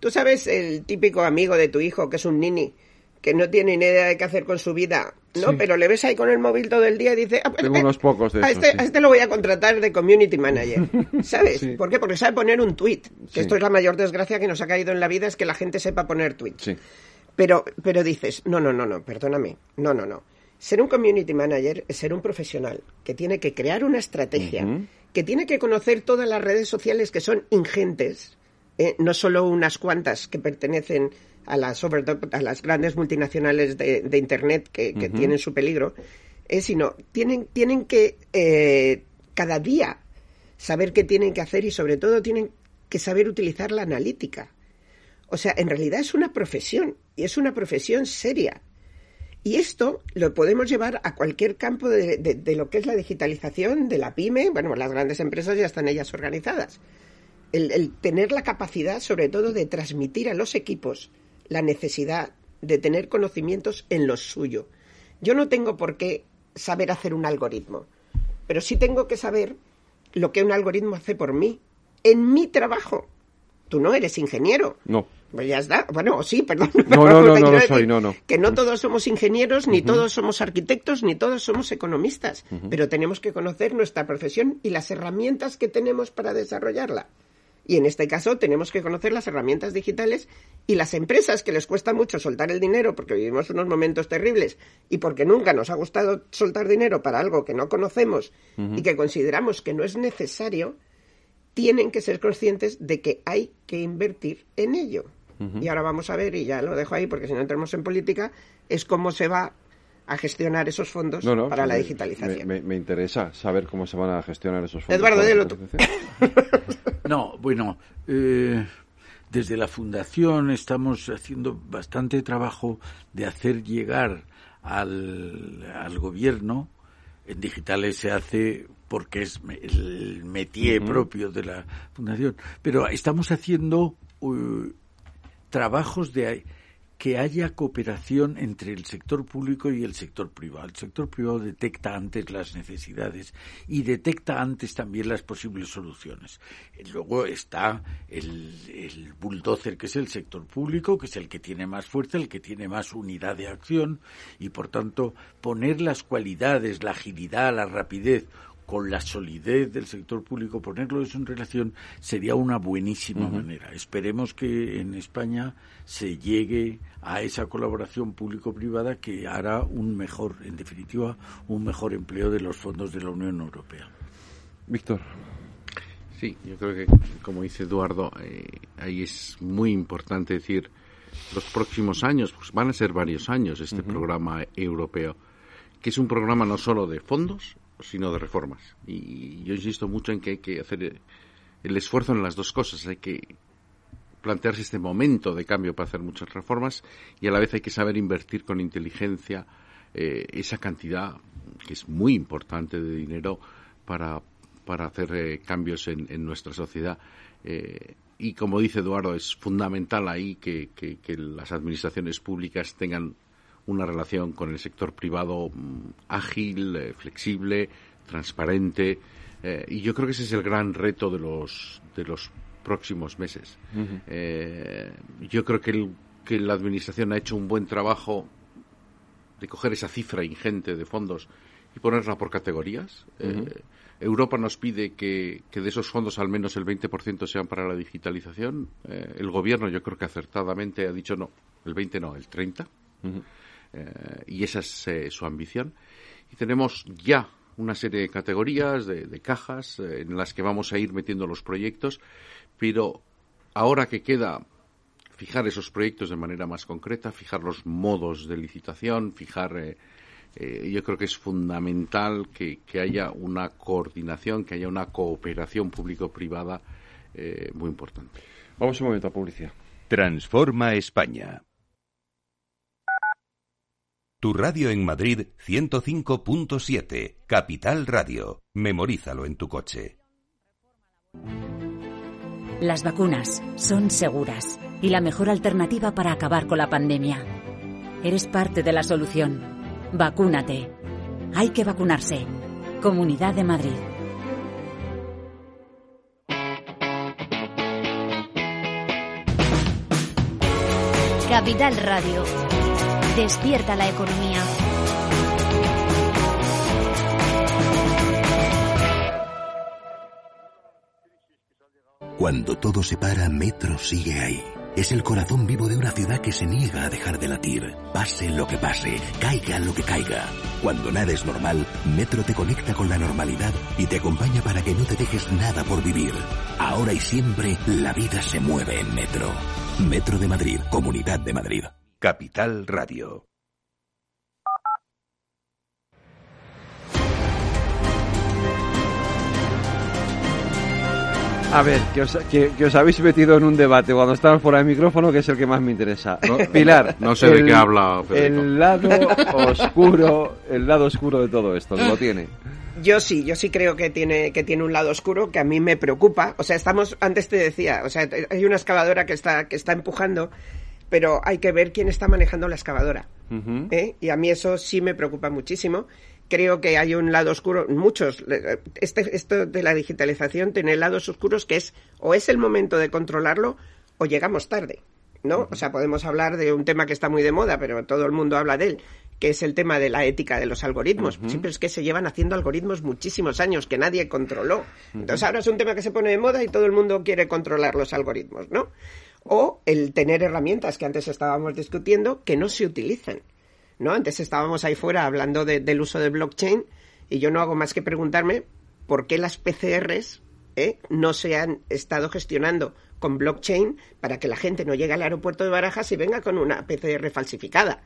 S2: Tú sabes el típico amigo de tu hijo que es un nini que no tiene ni idea de qué hacer con su vida, ¿no? Pero le ves ahí con el móvil todo el día y dice... Ah, pues,
S1: Tengo eh, unos pocos de
S2: a, este, a este lo voy a contratar de community manager, ¿sabes? ¿Por qué? Porque sabe poner un tweet, que esto es la mayor desgracia que nos ha caído en la vida, es que la gente sepa poner tweets. Pero, pero dices, no, no, no, no, perdóname, no, no, no. Ser un community manager es ser un profesional que tiene que crear una estrategia, que tiene que conocer todas las redes sociales que son ingentes, ¿eh? no solo unas cuantas que pertenecen a las, a las grandes multinacionales de, Internet que, tienen su peligro, es sino tienen, tienen que eh, cada día saber qué tienen que hacer y sobre todo tienen que saber utilizar la analítica. O sea, en realidad es una profesión y es una profesión seria. Y esto lo podemos llevar a cualquier campo de, de, lo que es la digitalización de la pyme. Bueno, las grandes empresas ya están ellas organizadas. el, tener la capacidad, sobre todo, de transmitir a los equipos la necesidad de tener conocimientos en lo suyo. Yo no tengo por qué saber hacer un algoritmo, pero sí tengo que saber lo que un algoritmo hace por mí, en mi trabajo. Tú no eres ingeniero.
S1: No.
S2: Pues ya está. Bueno, sí, perdón.
S1: No, no, no, no, soy, no, no.
S2: Que no todos somos ingenieros, ni todos somos arquitectos, ni todos somos economistas. Pero tenemos que conocer nuestra profesión y las herramientas que tenemos para desarrollarla. Y en este caso tenemos que conocer las herramientas digitales y las empresas que les cuesta mucho soltar el dinero porque vivimos unos momentos terribles y porque nunca nos ha gustado soltar dinero para algo que no conocemos y que consideramos que no es necesario, tienen que ser conscientes de que hay que invertir en ello. Y ahora vamos a ver, y ya lo dejo ahí porque si no entramos en política, es cómo se va a gestionar esos fondos para la digitalización.
S1: Me, interesa saber cómo se van a gestionar esos fondos.
S2: Eduardo, dilo tú.
S3: no, bueno, eh, desde la Fundación estamos haciendo bastante trabajo de hacer llegar al, al gobierno, en digitales se hace porque es el métier propio de la Fundación, pero estamos haciendo uh, trabajos de que haya cooperación entre el sector público y el sector privado. El sector privado detecta antes las necesidades y detecta antes también las posibles soluciones. Luego está el, el bulldozer, que es el sector público, que es el que tiene más fuerza, el que tiene más unidad de acción y, por tanto, poner las cualidades, la agilidad, la rapidez con la solidez del sector público, ponerlo eso en relación sería una buenísima manera. Esperemos que en España se llegue a esa colaboración público-privada que hará un mejor, en definitiva, un mejor empleo de los fondos de la Unión Europea.
S1: Víctor.
S4: Sí, yo creo que, como dice Eduardo, eh, ahí es muy importante decir los próximos años, pues van a ser varios años este programa europeo, que es un programa no solo de fondos, sino de reformas. Y yo insisto mucho en que hay que hacer el esfuerzo en las dos cosas. Hay que plantearse este momento de cambio para hacer muchas reformas y a la vez hay que saber invertir con inteligencia eh, esa cantidad que es muy importante de dinero para, para hacer eh, cambios en, nuestra sociedad. Eh, y como dice Eduardo, es fundamental ahí que las administraciones públicas tengan una relación con el sector privado mm, ágil, eh, flexible, transparente. Eh, y yo creo que ese es el gran reto de los, de los próximos meses. Eh, yo creo que, que la Administración ha hecho un buen trabajo de coger esa cifra ingente de fondos y ponerla por categorías. Europa nos pide que, que, de esos fondos al menos el 20% sean para la digitalización. el Gobierno yo creo que acertadamente ha dicho no, el 20 no, el 30. Eh, y esa es eh, su ambición. Y tenemos ya una serie de categorías, de, cajas, eh, en las que vamos a ir metiendo los proyectos, pero ahora que queda fijar esos proyectos de manera más concreta, fijar los modos de licitación, fijar yo creo que es fundamental que, que, haya una coordinación, que haya una cooperación público-privada muy importante.
S1: Vamos un momento a publicidad.
S5: Transforma España. Tu radio en Madrid 105.7, Capital Radio. Memorízalo en tu coche.
S6: Las vacunas son seguras y la mejor alternativa para acabar con la pandemia. Eres parte de la solución. Vacúnate. Hay que vacunarse. Comunidad de Madrid.
S7: Capital Radio Despierta la economía.
S8: Cuando todo se para, Metro sigue ahí. Es el corazón vivo de una ciudad que se niega a dejar de latir. Pase lo que pase, caiga lo que caiga. Cuando nada es normal, Metro te conecta con la normalidad y te acompaña para que no te dejes nada por vivir. Ahora y siempre, la vida se mueve en Metro. Metro de Madrid, Comunidad de Madrid.
S5: Capital Radio.
S1: A ver, que os, habéis metido en un debate cuando estamos fuera de micrófono, que es el que más me interesa. Pilar,
S4: no sé de qué habla.
S1: El lado oscuro, el lado oscuro de todo esto, lo tiene.
S2: Yo sí, yo sí creo que tiene, que tiene un lado oscuro que a mí me preocupa. O sea, estamos, antes te decía, o sea, hay una excavadora que está, que está empujando pero hay que ver quién está manejando la excavadora. ¿eh? Y a mí eso sí me preocupa muchísimo. Creo que hay un lado oscuro, muchos. Este, esto de la digitalización tiene lados oscuros que es o es el momento de controlarlo o llegamos tarde. ¿no? O sea, podemos hablar de un tema que está muy de moda, pero todo el mundo habla de él, que es el tema de la ética de los algoritmos. Siempre es que se llevan haciendo algoritmos muchísimos años que nadie controló. Entonces ahora es un tema que se pone de moda y todo el mundo quiere controlar los algoritmos, ¿no? O el tener herramientas que antes estábamos discutiendo que no se utilizan, ¿no? Antes estábamos ahí fuera hablando del uso de blockchain y yo no hago más que preguntarme por qué las PCRs ¿eh? no se han estado gestionando con blockchain para que la gente no llegue al aeropuerto de Barajas y venga con una PCR falsificada.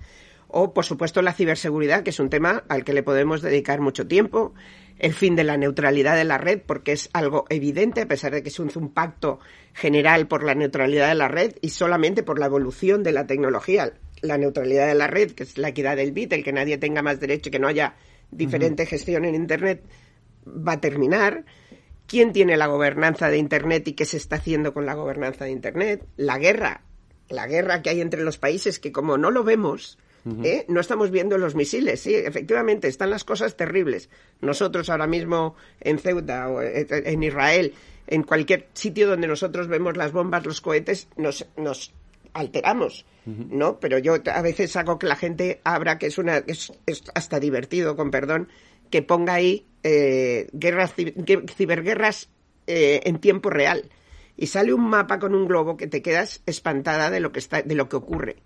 S2: O, por supuesto, la ciberseguridad, que es un tema al que le podemos dedicar mucho tiempo. El fin de la neutralidad de la red, porque es algo evidente, a pesar de que es un, pacto general por la neutralidad de la red y solamente por la evolución de la tecnología. La neutralidad de la red, que es la equidad del bit, el que nadie tenga más derecho, que no haya diferente gestión en Internet, va a terminar quién tiene la gobernanza de Internet y qué se está haciendo con la gobernanza de Internet, la guerra, la guerra que hay entre los países que como no lo vemos, ¿Eh? No estamos viendo los misiles, sí, efectivamente, están las cosas terribles. Nosotros ahora mismo en Ceuta o en Israel, en cualquier sitio donde nosotros vemos las bombas, los cohetes, nos, nos alteramos, ¿no? Pero yo a veces hago que la gente abra, que es, una, es, hasta divertido, con perdón, que ponga ahí eh, guerras, ciberguerras eh, en tiempo real. Y sale un mapa con un globo que te quedas espantada de lo que, está, de lo que ocurre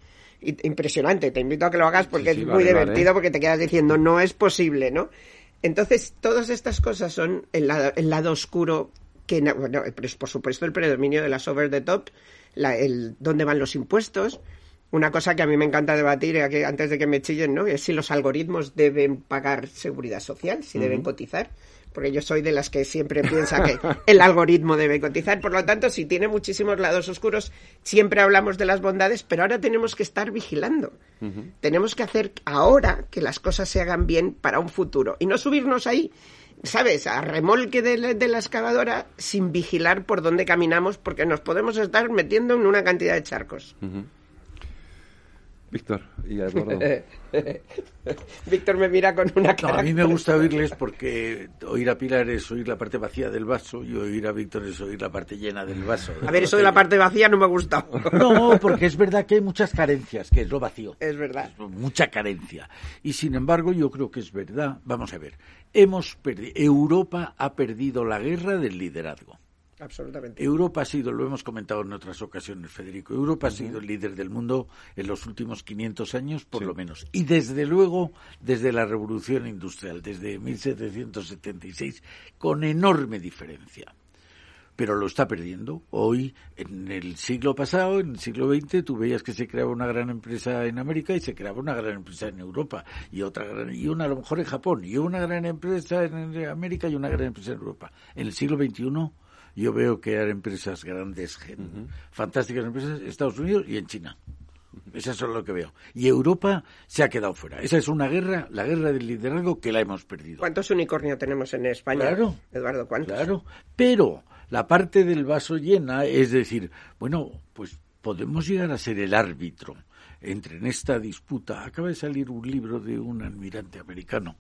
S2: impresionante. Te invito a que lo hagas porque es muy divertido, porque te quedas diciendo, no es posible, ¿no? Entonces, todas estas cosas son el lado, el lado oscuro, que, bueno, por supuesto, el predominio de las over the top, la, el dónde van los impuestos. Una cosa que a mí me encanta debatir antes de que me chillen, ¿no? Es si los algoritmos deben pagar seguridad social, si deben cotizar porque yo soy de las que siempre piensa que el algoritmo debe cotizar. Por lo tanto, si tiene muchísimos lados oscuros, siempre hablamos de las bondades, pero ahora tenemos que estar vigilando. Tenemos que hacer ahora que las cosas se hagan bien para un futuro y no subirnos ahí. ¿Sabes? A remolque de la, excavadora sin vigilar por dónde caminamos porque nos podemos estar metiendo en una cantidad de charcos.
S1: Víctor y Eduardo.
S2: Víctor me mira con una cara.
S3: a mí me gusta oírles porque oír a Pilar es oír la parte vacía del vaso y oír a Víctor es oír la parte llena del vaso.
S2: a ver, eso de la parte vacía no me gusta.
S3: No, porque es verdad que hay muchas carencias, que es lo vacío.
S2: Es verdad.
S3: mucha carencia. Y sin embargo, yo creo que es verdad. Vamos a ver. Hemos perdido. Europa ha perdido la guerra del liderazgo.
S2: Absolutamente.
S3: Europa ha sido, lo hemos comentado en otras ocasiones, Federico, Europa ha sido el líder del mundo en los últimos 500 años, por lo menos. Y desde luego, desde la revolución industrial, desde 1776, con enorme diferencia. Pero lo está perdiendo. Hoy, en el siglo pasado, en el siglo XX, tú veías que se creaba una gran empresa en América y se creaba una gran empresa en Europa y otra gran, y una a lo mejor en Japón y una gran empresa en América y una gran empresa en Europa. En el siglo XXI yo veo que hay empresas grandes, fantásticas empresas en Estados Unidos y en China. Eso es lo que veo. Y Europa se ha quedado fuera. Esa es una guerra, la guerra del liderazgo que la hemos perdido.
S2: ¿Cuántos unicornios tenemos en España?
S3: Claro.
S2: Eduardo, ¿cuántos?
S3: Claro. Pero la parte del vaso llena es decir, bueno, pues podemos llegar a ser el árbitro entre en esta disputa. Acaba de salir un libro de un almirante americano,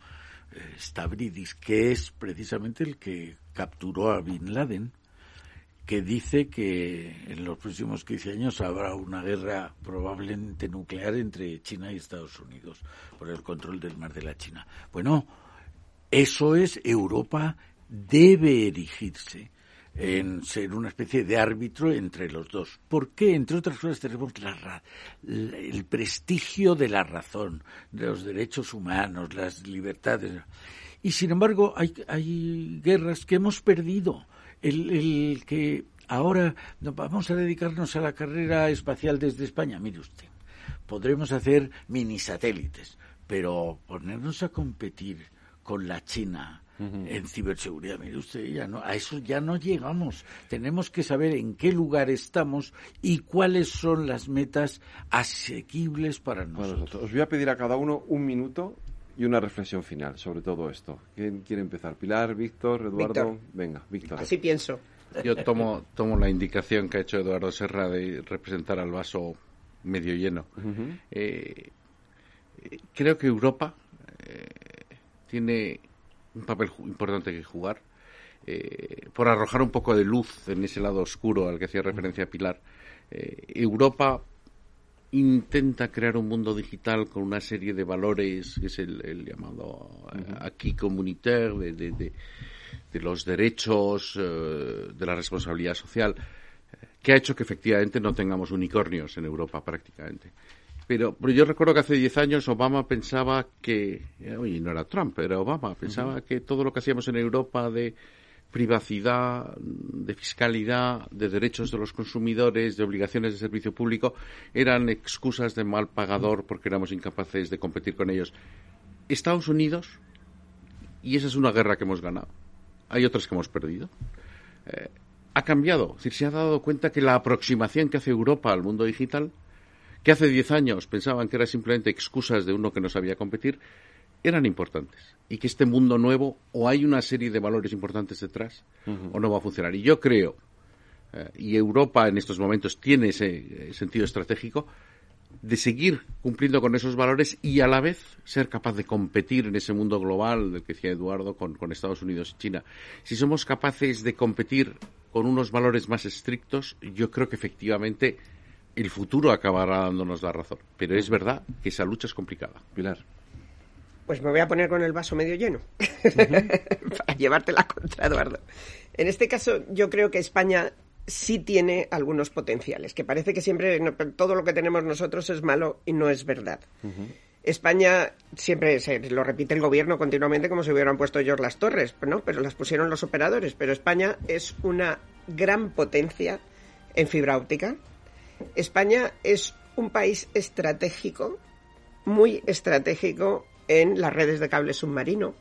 S3: eh, Stavridis, que es precisamente el que capturó a Bin Laden que dice que en los próximos 15 años habrá una guerra probablemente nuclear entre China y Estados Unidos por el control del mar de la China. Bueno, eso es Europa debe erigirse en ser una especie de árbitro entre los dos. ¿Por qué? Entre otras cosas tenemos el prestigio de la razón, de los derechos humanos, las libertades. Y sin embargo hay, hay guerras que hemos perdido el, el que ahora vamos a dedicarnos a la carrera espacial desde España. Mire usted, podremos hacer mini satélites, pero ponernos a competir con la China en ciberseguridad, mire usted, ya no, a eso ya no llegamos. Tenemos que saber en qué lugar estamos y cuáles son las metas asequibles para nosotros.
S1: os voy a pedir a cada uno un minuto y una reflexión final sobre todo esto. ¿Quién quiere empezar? Pilar, Víctor, Eduardo. Venga, Víctor.
S2: Así pienso.
S4: Yo tomo, tomo la indicación que ha hecho Eduardo Serra de representar al vaso medio lleno. Eh, creo que Europa tiene un papel importante que jugar por arrojar un poco de luz en ese lado oscuro al que hacía referencia Pilar. Europa intenta crear un mundo digital con una serie de valores, que es el, llamado aquí comunitaire, de, los derechos, eh, de la responsabilidad social, que ha hecho que efectivamente no tengamos unicornios en Europa prácticamente. Pero, pero yo recuerdo que hace 10 años Obama pensaba que, eh, oye, no era Trump, era Obama, pensaba que todo lo que hacíamos en Europa de privacidad, de fiscalidad, de derechos de los consumidores, de obligaciones de servicio público, eran excusas de mal pagador porque éramos incapaces de competir con ellos. Estados Unidos, y esa es una guerra que hemos ganado, hay otras que hemos perdido, eh, ha cambiado. Es se ha dado cuenta que la aproximación que hace Europa al mundo digital, que hace diez años pensaban que era simplemente excusas de uno que no sabía competir, eran importantes y que este mundo nuevo o hay una serie de valores importantes detrás o no va a funcionar. Y yo creo, eh, y Europa en estos momentos tiene ese eh, sentido estratégico, de seguir cumpliendo con esos valores y a la vez ser capaz de competir en ese mundo global del que decía Eduardo con, con Estados Unidos y China. Si somos capaces de competir con unos valores más estrictos, yo creo que efectivamente el futuro acabará dándonos la razón. Pero es verdad que esa lucha es complicada.
S1: Pilar.
S2: Pues me voy a poner con el vaso medio lleno para llevártela contra Eduardo. En este caso, yo creo que España sí tiene algunos potenciales, que parece que siempre todo lo que tenemos nosotros es malo y no es verdad. España siempre se lo repite el gobierno continuamente como si hubieran puesto ellos las torres, ¿no? Pero las pusieron los operadores. Pero España es una gran potencia en fibra óptica. España es un país estratégico, muy estratégico en las redes de cable submarino.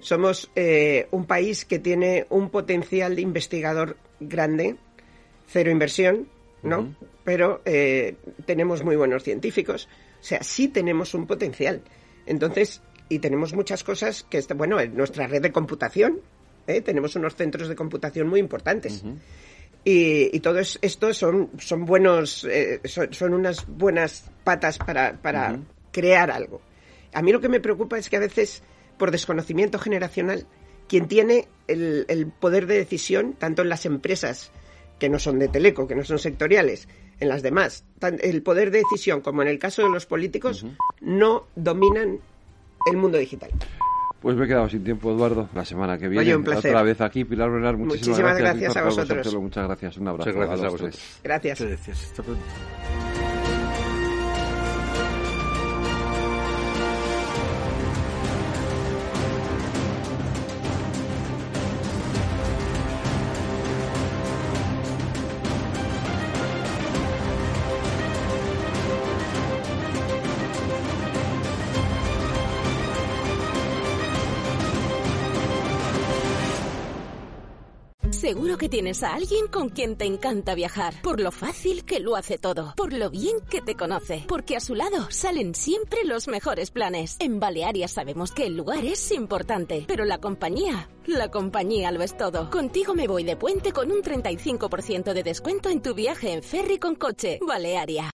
S2: Somos eh, un país que tiene un potencial de investigador grande, cero inversión, ¿no? Pero eh, tenemos muy buenos científicos. O sea, sí tenemos un potencial. Entonces, y tenemos muchas cosas que, bueno, en nuestra red de computación, ¿eh? tenemos unos centros de computación muy importantes. Y, todo esto son, son buenos, son, unas buenas patas para, para crear algo. A mí lo que me preocupa es que a veces, por desconocimiento generacional, quien tiene el, poder de decisión, tanto en las empresas que no son de Teleco, que no son sectoriales, en las demás, el poder de decisión como en el caso de los políticos, no dominan el mundo digital.
S1: Pues me he quedado sin tiempo, Eduardo. La semana que viene,
S2: Oye, un placer.
S1: otra vez aquí. Pilar Bernal, muchísimas,
S2: muchísimas gracias. a vosotros.
S1: Muchas gracias. Un abrazo.
S4: Muchas gracias a, vosotros.
S2: Gracias.
S3: Gracias. Hasta pronto.
S9: Tienes a alguien con quien te encanta viajar, por lo fácil que lo hace todo, por lo bien que te conoce, porque a su lado salen siempre los mejores planes. En Balearia sabemos que el lugar es importante, pero la compañía, la compañía lo es todo. Contigo me voy de puente con un 35% de descuento en tu viaje en ferry con coche. Balearia.